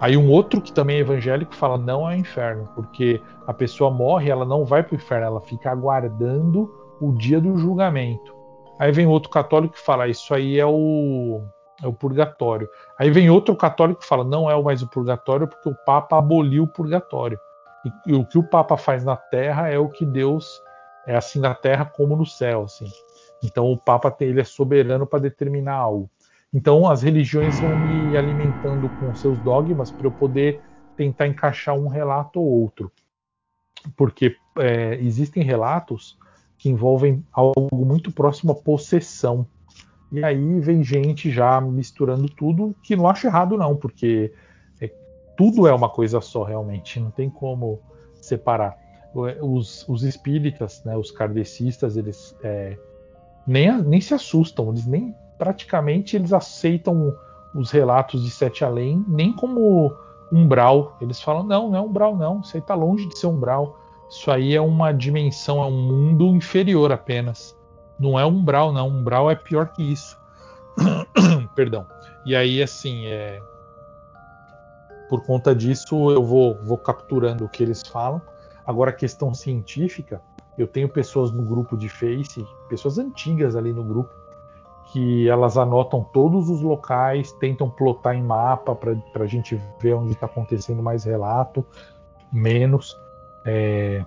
[SPEAKER 3] Aí um outro que também é evangélico fala não é o inferno, porque a pessoa morre, ela não vai para o inferno, ela fica aguardando o dia do julgamento. Aí vem outro católico que fala isso aí é o é o purgatório. Aí vem outro católico que fala não é mais o purgatório porque o Papa aboliu o purgatório. E, e o que o Papa faz na Terra é o que Deus é assim na Terra como no céu, assim. Então o Papa ele é soberano para determinar algo. Então as religiões vão me alimentando com seus dogmas para eu poder tentar encaixar um relato ou outro, porque é, existem relatos que envolvem algo muito próximo à possessão. E aí vem gente já misturando tudo, que não acho errado não, porque tudo é uma coisa só realmente, não tem como separar. Os, os espíritas, né, os kardecistas, eles é, nem, nem se assustam, eles nem praticamente eles aceitam os relatos de Sete Além nem como umbral. Eles falam, não, não é umbral não, isso aí está longe de ser umbral. Isso aí é uma dimensão, é um mundo inferior apenas. Não é umbral, não. Umbral é pior que isso. Perdão. E aí, assim, é... por conta disso, eu vou, vou capturando o que eles falam. Agora, a questão científica, eu tenho pessoas no grupo de Face, pessoas antigas ali no grupo, que elas anotam todos os locais, tentam plotar em mapa para a gente ver onde está acontecendo mais relato, menos. É,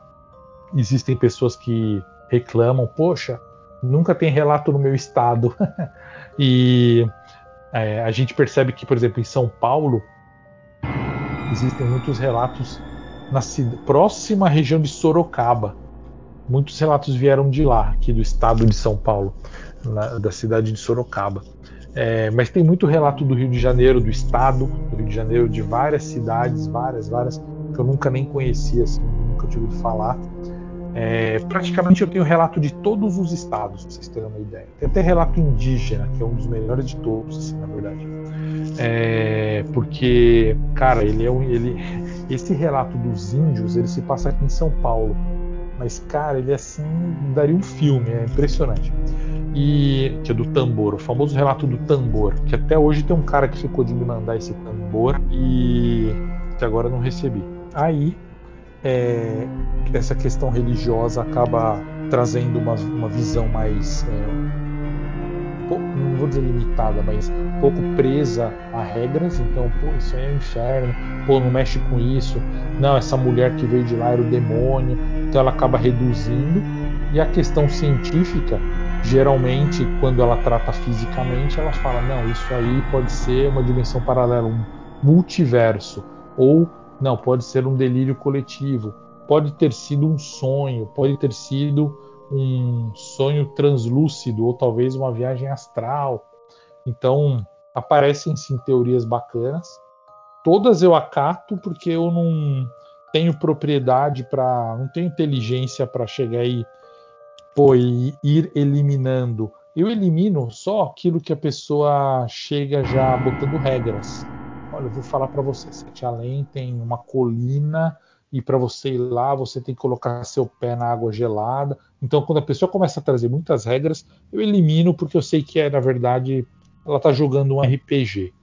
[SPEAKER 3] existem pessoas que reclamam, poxa, nunca tem relato no meu estado. e é, a gente percebe que, por exemplo, em São Paulo, existem muitos relatos na próxima região de Sorocaba. Muitos relatos vieram de lá, aqui do estado de São Paulo, na, da cidade de Sorocaba. É, mas tem muito relato do Rio de Janeiro, do estado do Rio de Janeiro, de várias cidades, várias, várias, que eu nunca nem conhecia, assim, nunca tinha ouvido falar. É, praticamente eu tenho relato de todos os estados, pra vocês terem uma ideia. Tem até relato indígena, que é um dos melhores de todos, assim, na verdade. É, porque, cara, ele é um, ele, esse relato dos índios, ele se passa aqui em São Paulo. Mas, cara, ele assim daria um filme, é impressionante. E que é do tambor, o famoso relato do tambor, que até hoje tem um cara que ficou de me mandar esse tambor e que agora não recebi. Aí é, essa questão religiosa acaba trazendo uma, uma visão mais, é, não vou dizer limitada, mas pouco presa a regras. Então, pô, isso aí é um inferno, pô, não mexe com isso. Não, essa mulher que veio de lá era o demônio. Então, ela acaba reduzindo. E a questão científica, geralmente, quando ela trata fisicamente, ela fala: não, isso aí pode ser uma dimensão paralela, um multiverso. Ou não, pode ser um delírio coletivo, pode ter sido um sonho, pode ter sido um sonho translúcido ou talvez uma viagem astral. Então, aparecem sim teorias bacanas. Todas eu acato porque eu não tenho propriedade para, não tenho inteligência para chegar e pô, e ir eliminando. Eu elimino só aquilo que a pessoa chega já botando regras. Olha, eu vou falar para você, Sete Além tem uma colina e para você ir lá você tem que colocar seu pé na água gelada. Então, quando a pessoa começa a trazer muitas regras, eu elimino porque eu sei que é na verdade ela está jogando um RPG.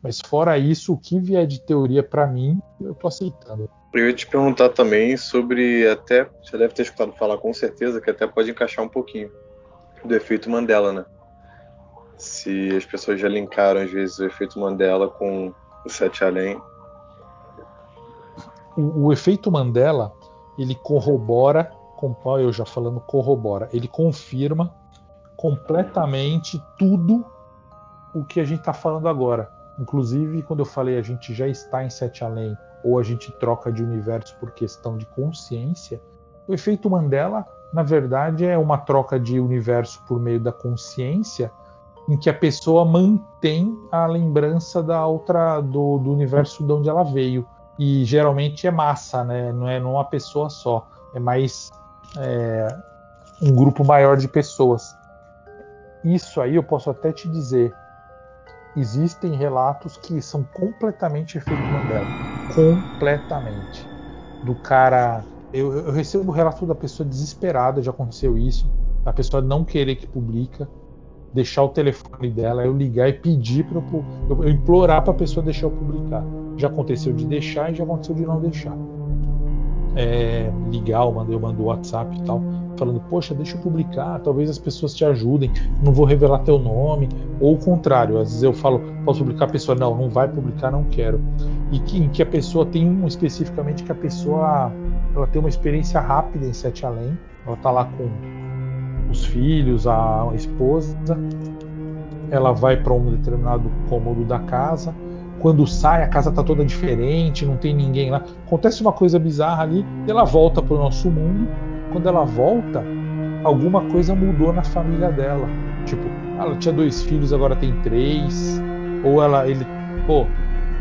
[SPEAKER 3] Mas fora isso, o que vier de teoria para mim, eu tô aceitando.
[SPEAKER 1] Eu ia te perguntar também sobre até você deve ter escutado falar com certeza que até pode encaixar um pouquinho do efeito Mandela, né? Se as pessoas já linkaram às vezes o efeito Mandela com o Sete Além.
[SPEAKER 3] O, o, efeito Mandela ele corrobora, com eu já falando corrobora, ele confirma completamente tudo o que a gente está falando agora. Inclusive, quando eu falei a gente já está em Sete Além ou a gente troca de universo por questão de consciência, o efeito Mandela, na verdade, é uma troca de universo por meio da consciência em que a pessoa mantém a lembrança da outra do, do universo de onde ela veio. E geralmente é massa, né? Não é uma pessoa só, é mais é, um grupo maior de pessoas. Isso aí eu posso até te dizer, existem relatos que são completamente efeito Mandela, completamente. Do cara, eu, eu recebo o relato da pessoa desesperada, já aconteceu isso, a pessoa não querer que publica, deixar o telefone dela, eu ligar e pedir para eu, eu, implorar para a pessoa deixar eu publicar. Já aconteceu de deixar e já aconteceu de não deixar. É, ligar, eu mando o WhatsApp e tal, falando, poxa, deixa eu publicar, talvez as pessoas te ajudem, não vou revelar teu nome, ou o contrário, às vezes eu falo, posso publicar a pessoa, não, não vai publicar, não quero. E que, que a pessoa tem um especificamente que a pessoa ela tem uma experiência rápida em Sete Além, ela tá lá com os filhos, a esposa, ela vai para um determinado cômodo da casa. Quando sai, a casa tá toda diferente, não tem ninguém lá. Acontece uma coisa bizarra ali, e ela volta para o nosso mundo. Quando ela volta, alguma coisa mudou na família dela. Tipo, ela tinha dois filhos, agora tem três. Ou ela, ele, pô,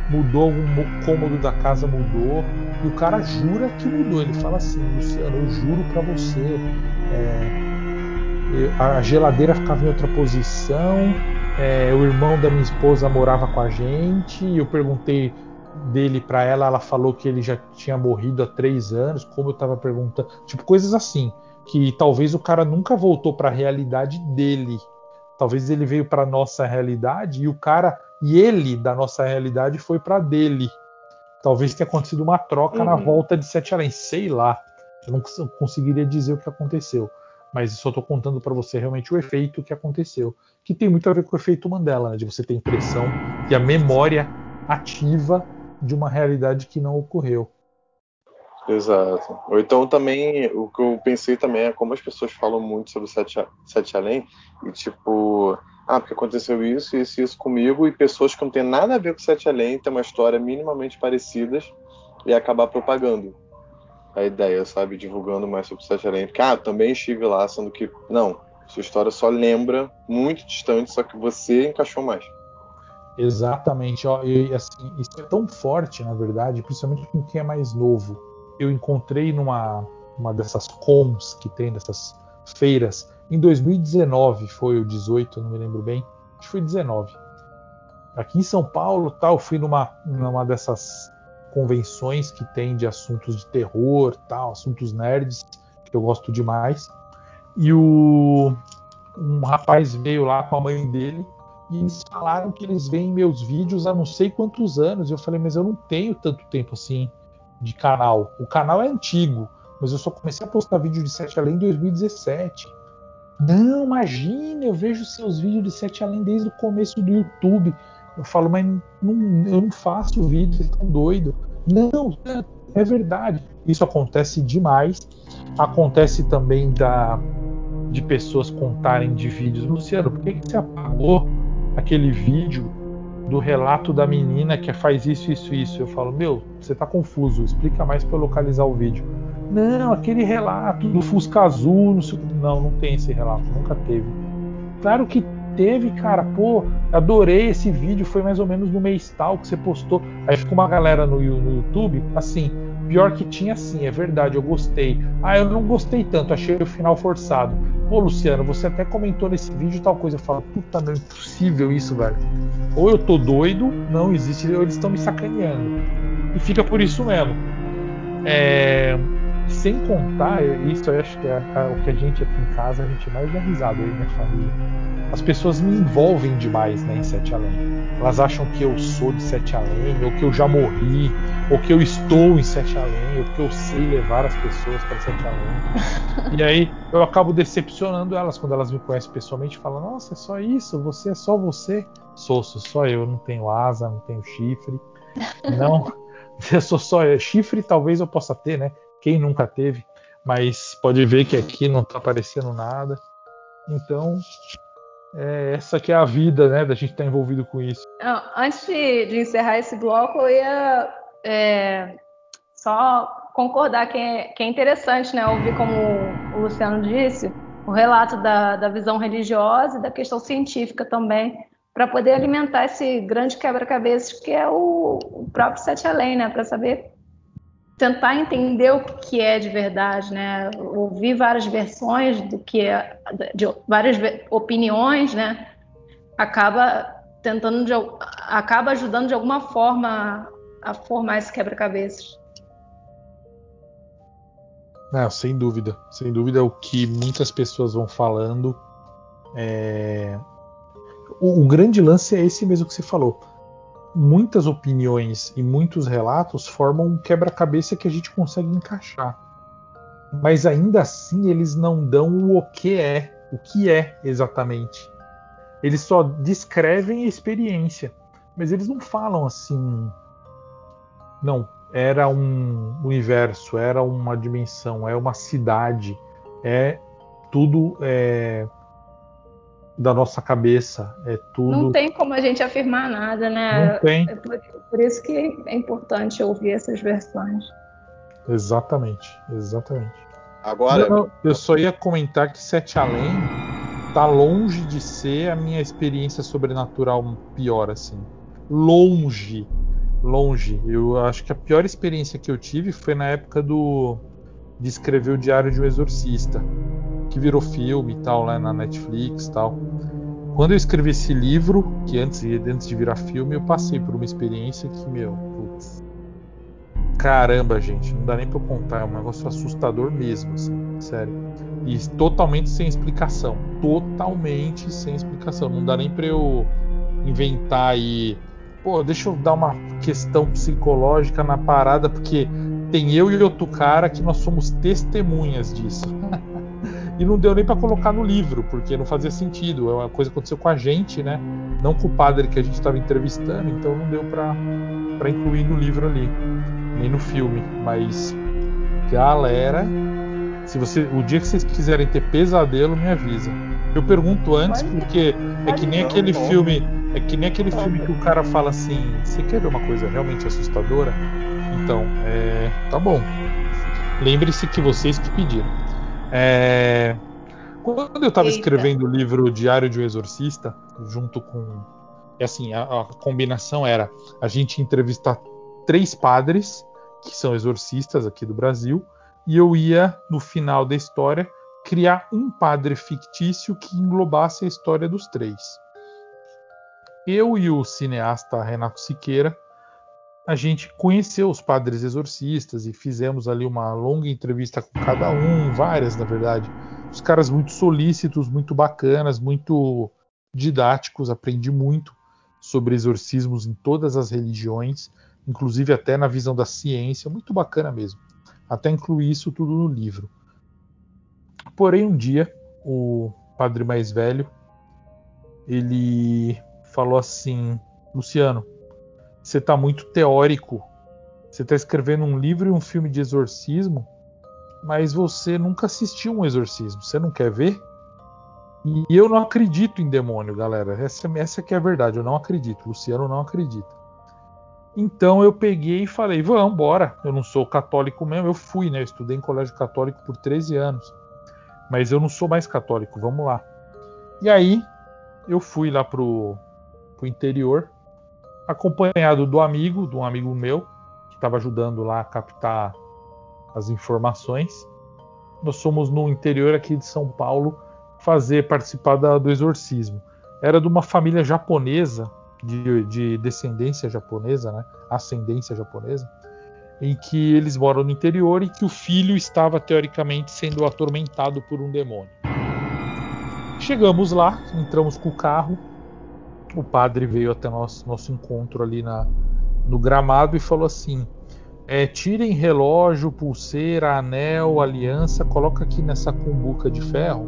[SPEAKER 3] mudou, um cômodo da casa mudou. E o cara jura que mudou. Ele fala assim, Luciano, eu juro para você. É, a geladeira ficava em outra posição, é, o irmão da minha esposa morava com a gente, eu perguntei dele para ela, ela falou que ele já tinha morrido há três anos, como eu estava perguntando, tipo coisas assim, que talvez o cara nunca voltou para a realidade dele, talvez ele veio para nossa realidade e o cara e ele da nossa realidade foi para dele, talvez tenha acontecido uma troca uhum. na volta de Sete Além, sei lá, eu não conseguiria dizer o que aconteceu mas só estou contando para você realmente o efeito que aconteceu, que tem muito a ver com o efeito Mandela, né, de você ter impressão e a memória ativa de uma realidade que não ocorreu.
[SPEAKER 1] Exato. Ou então também, o que eu pensei também é como as pessoas falam muito sobre o Sete, Sete Além, e tipo, ah, porque aconteceu isso, isso e isso comigo, e pessoas que não têm nada a ver com o Sete Além, têm uma história minimamente parecidas, e acabar propagando a ideia, sabe? Divulgando mais sobre Sete Além. Porque, ah, também estive lá, sendo que, não, sua história só lembra muito distante, só que você encaixou mais.
[SPEAKER 3] Exatamente, ó, e assim, isso é tão forte, na verdade, principalmente com quem é mais novo. Eu encontrei numa uma dessas cons que tem, dessas feiras, em 2019, foi o 18, não me lembro bem, acho que foi 19. Aqui em São Paulo, tal, eu fui numa, numa dessas convenções que tem de assuntos de terror, tal, assuntos nerds, que eu gosto demais. E o um rapaz veio lá com a mãe dele e eles falaram que eles veem meus vídeos há não sei quantos anos. E eu falei, mas eu não tenho tanto tempo assim de canal. O canal é antigo, mas eu só comecei a postar vídeo de Sete Além em 2017. Não, imagina, eu vejo seus vídeos de Sete Além desde o começo do YouTube. Eu falo, mas não, eu não faço vídeo, vocês estão doidos. Não, é verdade. Isso acontece demais. Acontece também da, de pessoas contarem de vídeos. Luciano, por que, que você apagou aquele vídeo do relato da menina que faz isso, isso, isso? Eu falo, meu, você está confuso, explica mais para localizar o vídeo. Não, aquele relato do Fusca Azul, não, não, não tem esse relato, nunca teve. Claro que teve, cara, pô, adorei esse vídeo, foi mais ou menos no mês tal que você postou. Aí ficou uma galera no, no YouTube, assim, pior que tinha sim, é verdade, eu gostei. Ah, eu não gostei tanto, achei o final forçado. Pô, Luciano, você até comentou nesse vídeo tal coisa. Eu falo, puta, não é impossível isso, velho. Ou eu tô doido, não existe, ou eles estão me sacaneando. E fica por isso mesmo. É, sem contar, isso eu acho que é, é, o que a gente aqui em casa, a gente mais dá risada, eu e minha família as pessoas me envolvem demais né, em Sete Além. Elas acham que eu sou de Sete Além, ou que eu já morri, ou que eu estou em Sete Além, ou que eu sei levar as pessoas para Sete Além. e aí eu acabo decepcionando elas quando elas me conhecem pessoalmente e falam: Nossa, é só isso? Você é só você? Sou, sou só eu, não tenho asa, não tenho chifre. Não, eu sou só eu. Chifre talvez eu possa ter, né? Quem nunca teve? Mas pode ver que aqui não está aparecendo nada. Então, é, essa que é a vida, né, da gente estar tá envolvido com isso.
[SPEAKER 2] Antes de, de, encerrar esse bloco, eu ia é, só concordar que é, que é, interessante, né, ouvir como o Luciano disse, o relato da, da visão religiosa e da questão científica também, para poder alimentar esse grande quebra-cabeças que é o, o próprio Sete Além, né? Para saber tentar entender o que é de verdade, né? Ouvir várias versões do que é, de várias opiniões, né? Acaba tentando de, acaba ajudando de alguma forma a formar esse quebra-cabeças.
[SPEAKER 3] Não, sem dúvida, sem dúvida o que muitas pessoas vão falando é... o, o grande lance é esse mesmo que você falou muitas opiniões e muitos relatos formam um quebra-cabeça que a gente consegue encaixar. Mas ainda assim eles não dão o que é, o que é exatamente. Eles só descrevem a experiência, mas eles não falam assim. Não, era um universo, era uma dimensão, é uma cidade, é tudo é, da nossa cabeça. É tudo.
[SPEAKER 2] Não tem como a gente afirmar nada,
[SPEAKER 3] né? Não tem.
[SPEAKER 2] É por, por isso que é importante ouvir essas versões.
[SPEAKER 3] Exatamente, exatamente.
[SPEAKER 1] Agora.
[SPEAKER 3] Eu, eu só ia comentar que Sete Além tá longe de ser a minha experiência sobrenatural pior, assim. Longe. Longe. Eu acho que a pior experiência que eu tive foi na época do. De escrever o Diário de um Exorcista que virou filme e tal, lá na Netflix e tal. Quando eu escrevi esse livro, que antes, antes de virar filme, eu passei por uma experiência que, meu, putz, caramba, gente, não dá nem pra contar, é um negócio assustador mesmo, assim, sério. E totalmente sem explicação, totalmente sem explicação, não dá nem pra eu inventar e. Pô, deixa eu dar uma questão psicológica na parada, porque tem eu e outro cara que nós somos testemunhas disso. e não deu nem para colocar no livro, porque não fazia sentido. É uma coisa que aconteceu com a gente, né? Não com o padre que a gente estava entrevistando, então não deu para incluir no livro ali, nem no filme. Mas galera, se você, o dia que vocês quiserem ter pesadelo, me avisa. Eu pergunto antes porque é que nem aquele filme, é que nem aquele filme que o cara fala assim: "Você quer ver uma coisa realmente assustadora?" Então, é, tá bom. Lembre-se que vocês que pediram. É... Quando eu estava escrevendo o livro Diário de um Exorcista, junto com. Assim, a, a, combinação era a gente entrevistar três padres, que são exorcistas aqui do Brasil, e eu ia, no final da história, criar um padre fictício que englobasse a história dos três. Eu e o cineasta Renato Siqueira a gente conheceu os padres exorcistas e fizemos ali uma longa entrevista com cada um, várias na verdade. Os caras muito solícitos, muito bacanas, muito didáticos, aprendi muito sobre exorcismos em todas as religiões, inclusive até na visão da ciência, muito bacana mesmo. Até incluir isso tudo no livro. Porém, um dia, o padre mais velho, ele falou assim: Luciano, você está muito teórico. Você está escrevendo um livro e um filme de exorcismo, mas você nunca assistiu um exorcismo. Você não quer ver? E eu não acredito em demônio, galera. Essa, essa que é a verdade. Eu não acredito. Luciano não acredita. Então eu peguei e falei: vamos, bora. Eu não sou católico mesmo. Eu fui, né? Eu estudei em colégio católico por 13 anos. Mas eu não sou mais católico. Vamos lá. E aí eu fui lá pro, pro interior acompanhado do amigo, de um amigo meu, que estava ajudando lá a captar as informações. Nós somos no interior aqui de São Paulo fazer participar da, do exorcismo. Era de uma família japonesa, de, de descendência japonesa, né? ascendência japonesa, em que eles moram no interior e que o filho estava teoricamente sendo atormentado por um demônio. Chegamos lá, entramos com o carro, o padre veio até nosso, nosso encontro ali na, no gramado e falou assim: é, tirem relógio, pulseira, anel, aliança, coloca aqui nessa cumbuca de ferro.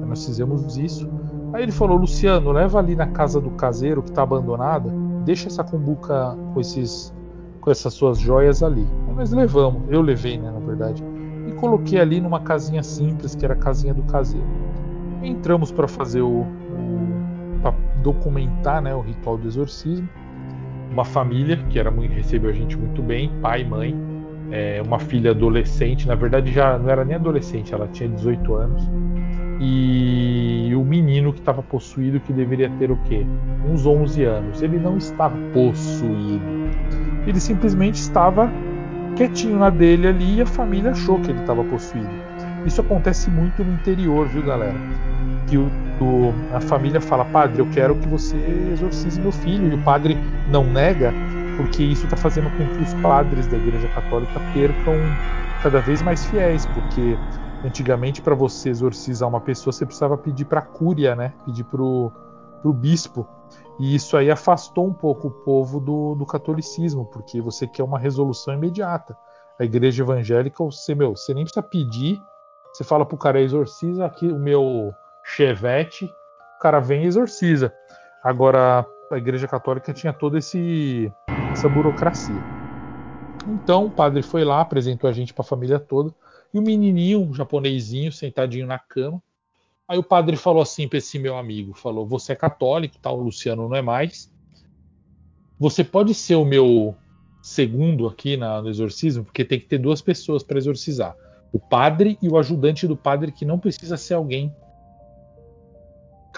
[SPEAKER 3] Aí nós fizemos isso. Aí ele falou: Luciano, leva ali na casa do caseiro que está abandonada, deixa essa cumbuca com esses com essas suas joias ali. Aí nós levamos, eu levei, né, na verdade, e coloquei ali numa casinha simples que era a casinha do caseiro. Entramos para fazer o, para documentar né, o ritual do exorcismo. Uma família que era muito, recebeu a gente muito bem, pai, mãe, é, uma filha adolescente, na verdade já não era nem adolescente, ela tinha 18 anos. E o menino que estava possuído, que deveria ter o quê? Uns 11 anos. Ele não estava possuído. Ele simplesmente estava quietinho na dele ali e a família achou que ele estava possuído. Isso acontece muito no interior, viu, galera? Que o, o, a família fala, padre, eu quero que você exorcize meu filho. E o padre não nega, porque isso está fazendo com que os padres da Igreja Católica percam cada vez mais fiéis, porque Antigamente, para você exorcizar uma pessoa, você precisava pedir para a cúria, né? Pedir para o bispo. E isso aí afastou um pouco o povo do, do, catolicismo, porque você quer uma resolução imediata. A igreja evangélica, você, meu, você nem precisa pedir, você fala pro cara, exorciza aqui o meu chevette, o cara vem e exorciza. Agora, a igreja católica tinha toda esse, essa burocracia. Então, o padre foi lá, apresentou a gente para a família toda. E o menininho, um japonesinho, sentadinho na cama. Aí o padre falou assim para esse meu amigo, falou: "Você é católico, tal, tá? o Luciano não é mais. Você pode ser o meu segundo aqui na, no exorcismo, porque tem que ter duas pessoas para exorcizar. O padre e o ajudante do padre, que não precisa ser alguém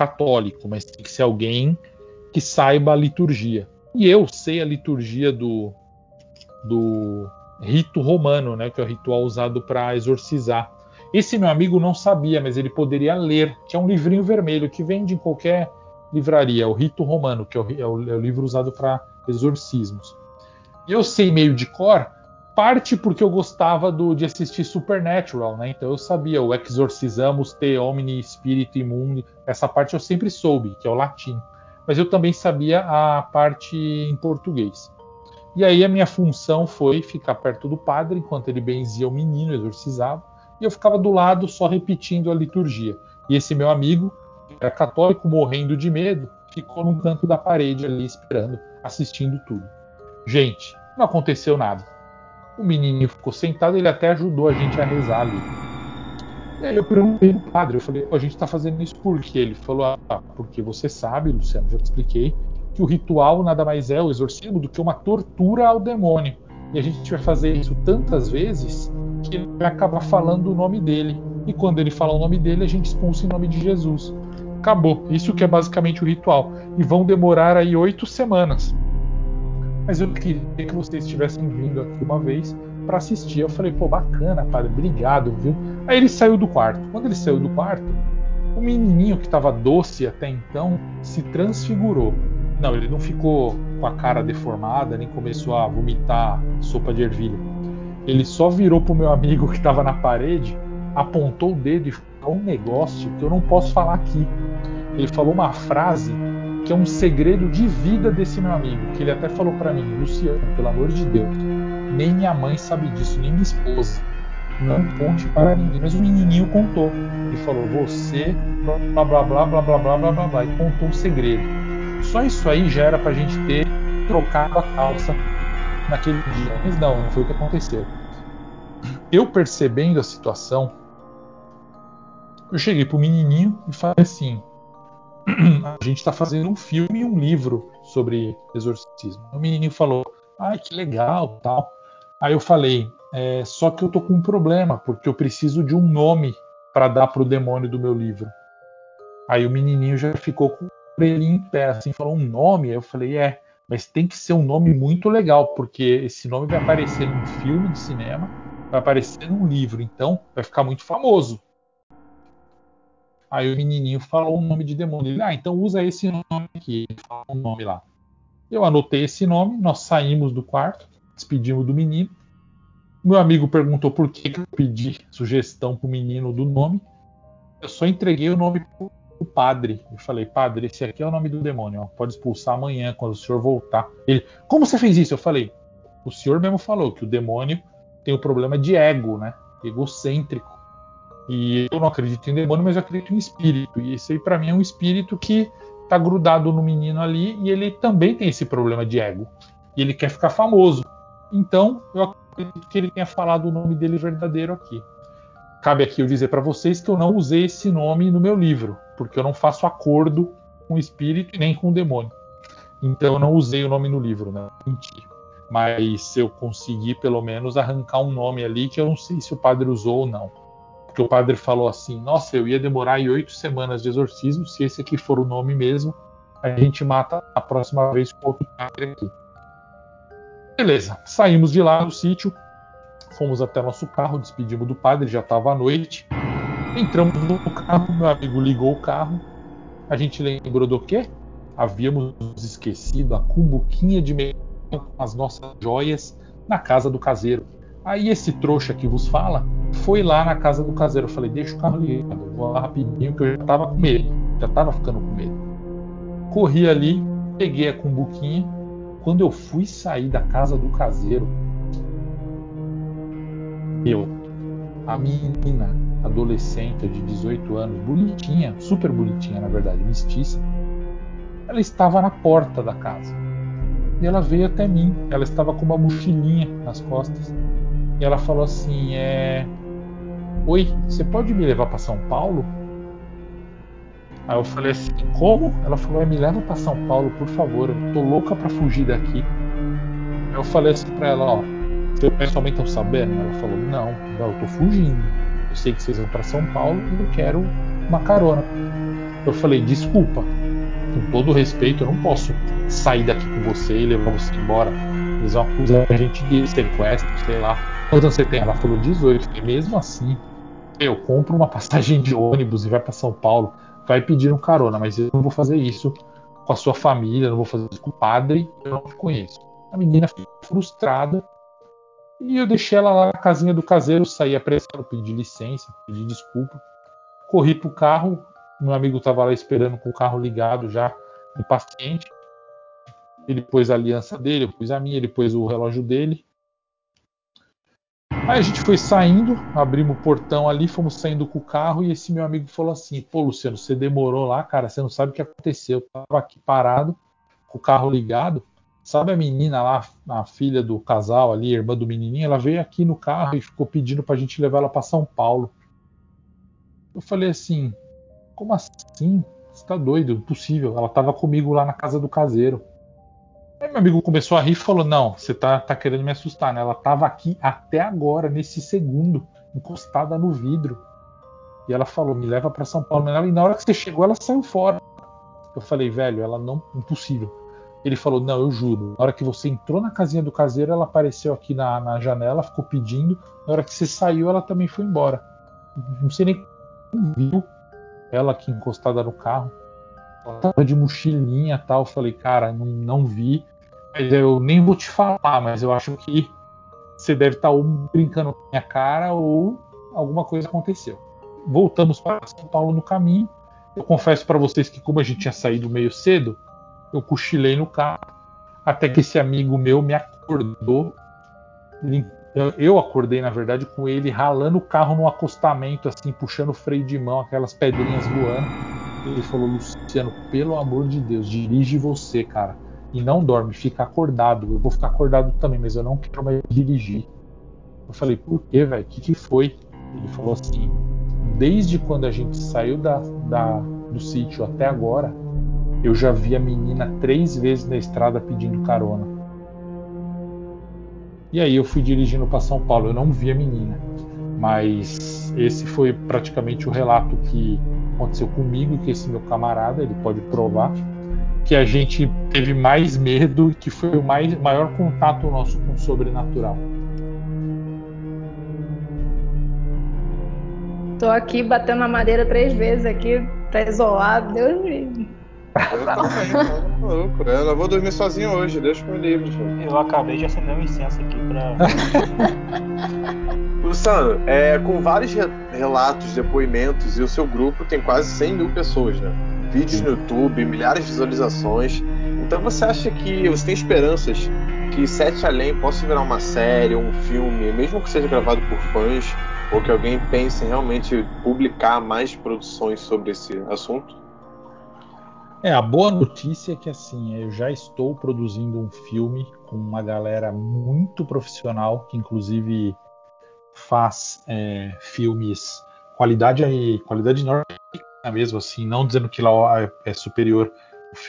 [SPEAKER 3] católico, mas tem que ser alguém que saiba a liturgia. E eu sei a liturgia do, do rito romano, né, que é o ritual usado para exorcizar. Esse meu amigo não sabia, mas ele poderia ler, que é um livrinho vermelho que vende em qualquer livraria, o rito romano, que é o, é o, é livro usado para exorcismos. Eu sei meio de cor, parte porque eu gostava do, de assistir Supernatural, né? Então eu sabia o Exorcizamos te omni spiritu immundi, essa parte eu sempre soube, que é o latim. Mas eu também sabia a parte em português. E aí a minha função foi ficar perto do padre enquanto ele benzia o menino, exorcizava, e eu ficava do lado só repetindo a liturgia. E esse meu amigo, que era católico, morrendo de medo, ficou num canto da parede ali esperando, assistindo tudo. Gente, não aconteceu nada. O menininho ficou sentado, ele até ajudou a gente a rezar ali. E aí eu perguntei pro padre, eu falei, a gente está fazendo isso por quê? Ele falou, ah, porque você sabe, Luciano, já te expliquei, que o ritual nada mais é o exorcismo do que uma tortura ao demônio. E a gente vai fazer isso tantas vezes que ele vai acabar falando o nome dele. E quando ele fala o nome dele, a gente expulsa em nome de Jesus. Acabou. Isso que é basicamente o ritual. E vão demorar aí oito semanas. Mas eu queria que vocês estivessem vindo aqui uma vez para assistir. Eu falei, pô, bacana, padre, obrigado, viu? Aí ele saiu do quarto. Quando ele saiu do quarto, o menininho que estava doce até então se transfigurou. Não, ele não ficou com a cara deformada, nem começou a vomitar sopa de ervilha. Ele só virou pro meu amigo que estava na parede, apontou o dedo e falou um negócio que eu não posso falar aqui. Ele falou uma frase que é um segredo de vida desse meu amigo, que ele até falou para mim, Luciano, pelo amor de Deus, nem minha mãe sabe disso, nem minha esposa. Não conte para ninguém. Mas o menininho contou. Ele falou, você, blá blá blá blá blá blá blá blá blá, e contou um segredo. Só isso aí já era pra gente ter trocado a calça naquele dia. Mas não, não foi o que aconteceu. Eu percebendo a situação, eu cheguei pro menininho e falei assim: a gente está fazendo um filme e um livro sobre exorcismo. O menininho falou: ai, que legal, tal. Aí eu falei: é, só que eu tô com um problema, porque eu preciso de um nome para dar pro demônio do meu livro. Aí o menininho já ficou com ele em pé, assim, falou um nome. Aí eu falei, é, mas tem que ser um nome muito legal, porque esse nome vai aparecer num filme de cinema, vai aparecer num livro, então vai ficar muito famoso. Aí o menininho falou um nome de demônio. Ele, ah, então usa esse nome aqui. Ele falou um nome lá. Eu anotei esse nome, nós saímos do quarto, despedimos do menino. Meu amigo perguntou por que, que eu pedi sugestão pro menino do nome. Eu só entreguei o nome pro o padre. Eu falei, padre, esse aqui é o nome do demônio, ó, pode expulsar amanhã quando o senhor voltar. Ele, como você fez isso? Eu falei, o senhor mesmo falou que o demônio tem o problema de ego, né? Egocêntrico. E eu não acredito em demônio, mas eu acredito em espírito. E esse aí para mim é um espírito que tá grudado no menino ali e ele também tem esse problema de ego. E ele quer ficar famoso. Então, eu acredito que ele tenha falado o nome dele verdadeiro aqui. Cabe aqui eu dizer para vocês que eu não usei esse nome no meu livro, porque eu não faço acordo com o espírito nem com o demônio. Então eu não usei o nome no livro, né? Menti. Mas eu consegui pelo menos arrancar um nome ali que eu não sei se o padre usou ou não. Porque o padre falou assim: Nossa, eu ia demorar aí oito semanas de exorcismo. Se esse aqui for o nome mesmo, a gente mata a próxima vez com outro padre aqui. Beleza, saímos de lá do sítio, fomos até nosso carro, despedimos do padre, já estava à noite. Entramos no carro, meu amigo ligou o carro. A gente lembrou do quê? Havíamos esquecido a cumbuquinha de meio com as nossas joias na casa do caseiro. Aí esse trouxa que vos fala foi lá na casa do caseiro. Eu falei, deixa o carro ligado, vou lá rapidinho, que eu já tava com medo. Já tava ficando com medo. Corri ali, peguei a cumbuquinha. Quando eu fui sair da casa do caseiro, eu, a menina adolescente de 18 anos, bonitinha, super bonitinha na verdade, mestiça, ela estava na porta da casa. E ela veio até mim. Ela estava com uma mochilinha nas costas. E ela falou assim: é... Oi, você pode me levar para São Paulo? Aí eu falei assim: Como? Ela falou: é, Me leva para São Paulo, por favor. Eu tô louca para fugir daqui. Eu falei assim para ela: Ó, vocês pessoalmente estão sabendo? Ela falou: Não, não, eu tô fugindo. Eu sei que vocês vão para São Paulo e eu quero uma carona. Eu falei: Desculpa, com todo respeito, eu não posso sair daqui com você e levar você embora. Eles vão acusar a gente de sequestro, sei lá. Quantos anos você tem? Ela falou 18. E mesmo assim, eu compro uma passagem de ônibus e vai para São Paulo, vai pedir um carona, mas eu não vou fazer isso com a sua família, não vou fazer isso com o padre, eu não te conheço. A menina ficou frustrada e eu deixei ela lá na casinha do caseiro, saí apressado, pedi licença, pedi desculpa, corri pro carro, meu amigo estava lá esperando com o carro ligado já, impaciente. Ele pôs a aliança dele, eu pus a minha, ele pôs o relógio dele. Aí a gente foi saindo, abrimos o portão ali, fomos saindo com o carro e esse meu amigo falou assim: Pô, Luciano, você demorou lá, cara, você não sabe o que aconteceu. Eu tava aqui parado, com o carro ligado. Sabe a menina lá, a filha do casal ali, irmã do menininho, ela veio aqui no carro e ficou pedindo pra gente levar ela para São Paulo. Eu falei assim: como assim? Você tá doido? Impossível. Ela tava comigo lá na casa do caseiro. Aí meu amigo começou a rir e falou: Não, você tá, tá querendo me assustar, né? Ela tava aqui até agora, nesse segundo, encostada no vidro. E ela falou: Me leva para São Paulo. E na hora que você chegou, ela saiu fora. Eu falei: Velho, ela não. Impossível. Ele falou: Não, eu juro. Na hora que você entrou na casinha do caseiro, ela apareceu aqui na, na janela, ficou pedindo. Na hora que você saiu, ela também foi embora. Não sei nem como viu ela aqui encostada no carro. Ela tava de mochilinha tal. Eu falei, cara, não, não vi. Mas eu nem vou te falar, mas eu acho que você deve estar tá ou brincando com a minha cara ou alguma coisa aconteceu. Voltamos para São Paulo no caminho. Eu confesso para vocês que, como a gente tinha saído meio cedo, eu cochilei no carro. Até que esse amigo meu me acordou, eu acordei, na verdade, com ele ralando o carro no acostamento, assim, puxando o freio de mão, aquelas pedrinhas voando. Ele falou: Luciano, pelo amor de Deus, dirige você, cara. E não dorme, fica acordado. Eu vou ficar acordado também, mas eu não quero mais dirigir. Eu falei: por quê, velho? O que, que foi? Ele falou assim: desde quando a gente saiu da, da, do sítio até agora, eu já vi a menina três vezes na estrada pedindo carona. E aí eu fui dirigindo para São Paulo. Eu não vi a menina, mas esse foi praticamente o relato que aconteceu comigo, que esse meu camarada ele pode provar que a gente teve mais medo, que foi o mais, maior contato nosso com o sobrenatural.
[SPEAKER 2] Tô aqui batendo na madeira três vezes aqui para isolar, Deus me
[SPEAKER 1] eu também, tá maluco. Eu não vou dormir sozinho hoje, deixa com livre.
[SPEAKER 4] Eu acabei de acender um incenso aqui pra.
[SPEAKER 1] Luciano, é, com vários relatos, depoimentos, e o seu grupo tem quase 100 mil pessoas, né? Vídeos no YouTube, milhares de visualizações. Então você acha que você tem esperanças que Sete Além possa virar uma série, um filme, mesmo que seja gravado por fãs, ou que alguém pense em realmente publicar mais produções sobre esse assunto?
[SPEAKER 3] É, a boa notícia é que assim, eu já estou produzindo um filme com uma galera muito profissional, que inclusive faz é, filmes qualidade qualidade norte mesmo assim, não dizendo que lá é superior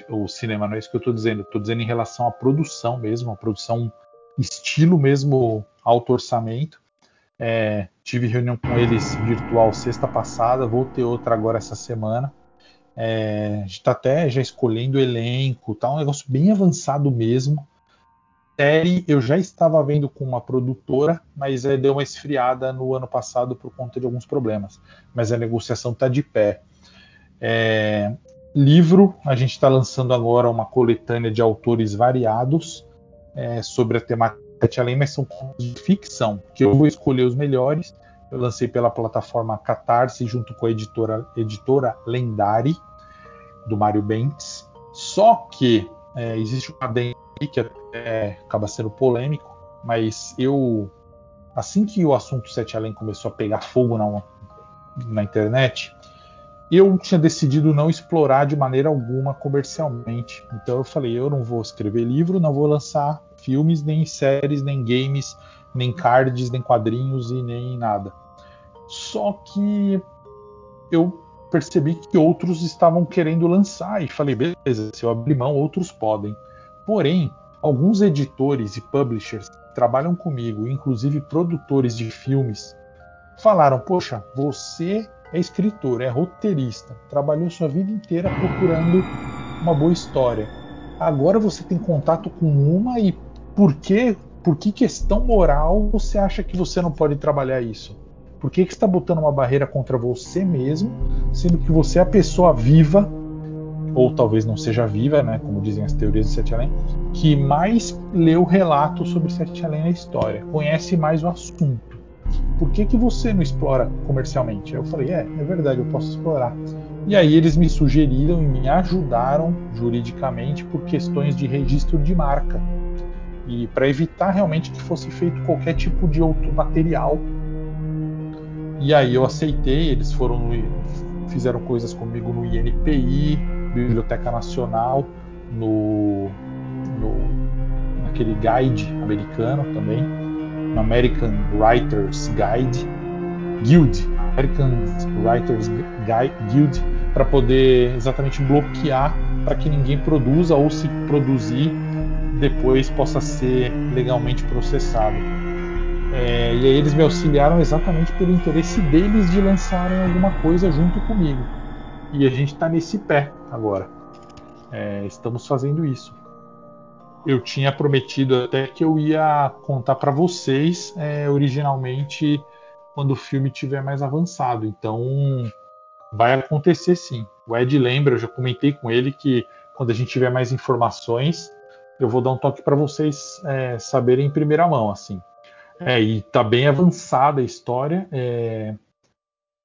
[SPEAKER 3] o cinema, não é isso que eu estou dizendo, estou dizendo em relação à produção mesmo, a produção estilo mesmo alto orçamento. É, tive reunião com eles virtual sexta passada, vou ter outra agora essa semana. É, a gente está até já escolhendo elenco, tá um negócio bem avançado mesmo. Série eu já estava vendo com uma produtora, mas é, deu uma esfriada no ano passado por conta de alguns problemas. Mas a negociação está de pé. É, livro, a gente está lançando agora uma coletânea de autores variados é, sobre a temática Além, mas são de ficção, que eu vou escolher os melhores. Eu lancei pela plataforma Catarse junto com a editora, editora Lendari, do Mário Bentes. Só que é, existe um adendo que até acaba sendo polêmico, mas eu, assim que o assunto Sete Além começou a pegar fogo na, na internet, eu tinha decidido não explorar de maneira alguma comercialmente. Então eu falei, eu não vou escrever livro, não vou lançar filmes, nem séries, nem games, nem cards, nem quadrinhos e nem nada. Só que eu percebi que outros estavam querendo lançar e falei, beleza, se eu abrir mão, outros podem. Porém, alguns editores e publishers que trabalham comigo, inclusive produtores de filmes, falaram: Poxa, você é escritor, é roteirista, trabalhou sua vida inteira procurando uma boa história. Agora você tem contato com uma e por que, por que questão moral você acha que você não pode trabalhar isso? Por que, que está botando uma barreira contra você mesmo, sendo que você é a pessoa viva, ou talvez não seja viva, né, como dizem as teorias de Sete Além, que mais leu relatos sobre Sete Além na história, conhece mais o assunto por que, que você não explora comercialmente? Eu falei, é, é verdade, eu posso explorar. E aí eles me sugeriram e me ajudaram juridicamente por questões de registro de marca. E para evitar realmente que fosse feito qualquer tipo de outro material. E aí eu aceitei, eles foram no, fizeram coisas comigo no INPI, Biblioteca Nacional, no, no naquele guide americano também American Writers Guide Guild, American Writers Guild, para poder exatamente bloquear para que ninguém produza ou se produzir depois possa ser legalmente processado. É, e aí eles me auxiliaram exatamente pelo interesse deles de lançarem alguma coisa junto comigo. E a gente está nesse pé agora. É, estamos fazendo isso eu tinha prometido até que eu ia contar para vocês é, originalmente quando o filme tiver mais avançado. Então vai acontecer sim. O Ed lembra, eu já comentei com ele que quando a gente tiver mais informações, eu vou dar um toque para vocês é, saberem em primeira mão, assim. É, e tá bem avançada a história. É...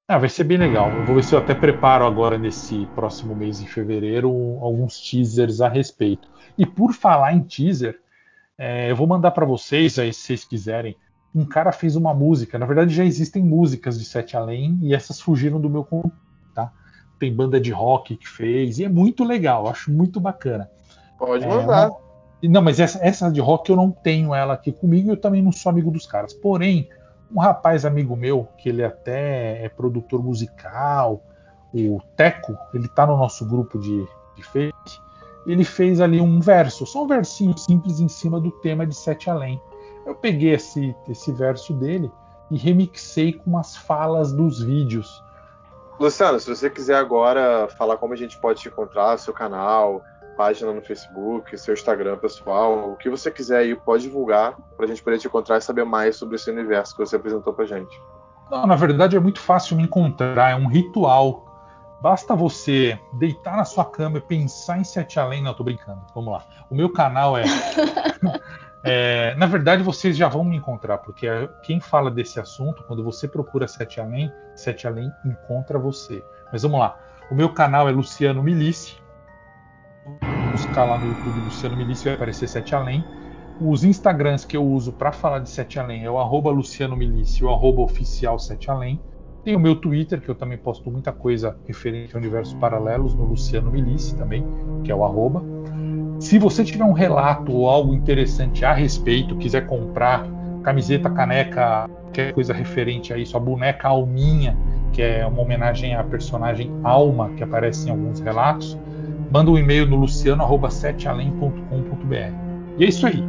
[SPEAKER 3] Ah, vai ser bem legal. Eu vou ver se eu até preparo agora nesse próximo mês, em fevereiro, alguns teasers a respeito. E por falar em teaser, é, eu vou mandar para vocês, aí, se vocês quiserem. Um cara fez uma música. Na verdade, já existem músicas de Sete Além e essas fugiram do meu tá? Tem banda de rock que fez e é muito legal. Acho muito bacana.
[SPEAKER 1] Pode é, mandar.
[SPEAKER 3] Uma... Não, mas essa, essa de rock eu não tenho ela aqui comigo e eu também não sou amigo dos caras. Porém, um rapaz amigo meu, que ele até é produtor musical, o Teco, ele tá no nosso grupo de, de Face ele fez ali um verso, só um versinho simples em cima do tema de Sete Além. Eu peguei esse, esse verso dele e remixei com as falas dos vídeos.
[SPEAKER 1] Luciano, se você quiser agora falar como a gente pode te encontrar, seu canal, página no Facebook, seu Instagram pessoal, o que você quiser aí, pode divulgar para a gente poder te encontrar e saber mais sobre esse universo que você apresentou para gente.
[SPEAKER 3] Não, na verdade é muito fácil me encontrar, é um ritual Basta você deitar na sua cama e pensar em Sete Além. Não, tô brincando. Vamos lá. O meu canal é. é na verdade, vocês já vão me encontrar, porque quem fala desse assunto, quando você procura Sete Além, Sete Além encontra você. Mas vamos lá. O meu canal é Luciano Milice. Buscar lá no YouTube Luciano Milice vai aparecer Sete Além. Os Instagrams que eu uso para falar de Sete Além é o arroba Luciano Milice e o arroba oficial Sete Além. Tem o meu Twitter, que eu também posto muita coisa referente a universos paralelos, no Luciano Milice também, que é o arroba. Se você tiver um relato ou algo interessante a respeito, quiser comprar camiseta, caneca, qualquer coisa referente a isso, a boneca Alminha, que é uma homenagem à personagem Alma, que aparece em alguns relatos, manda um e-mail no luciano.setealém.com.br. E é isso aí.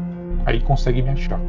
[SPEAKER 3] Aí consegue me achar.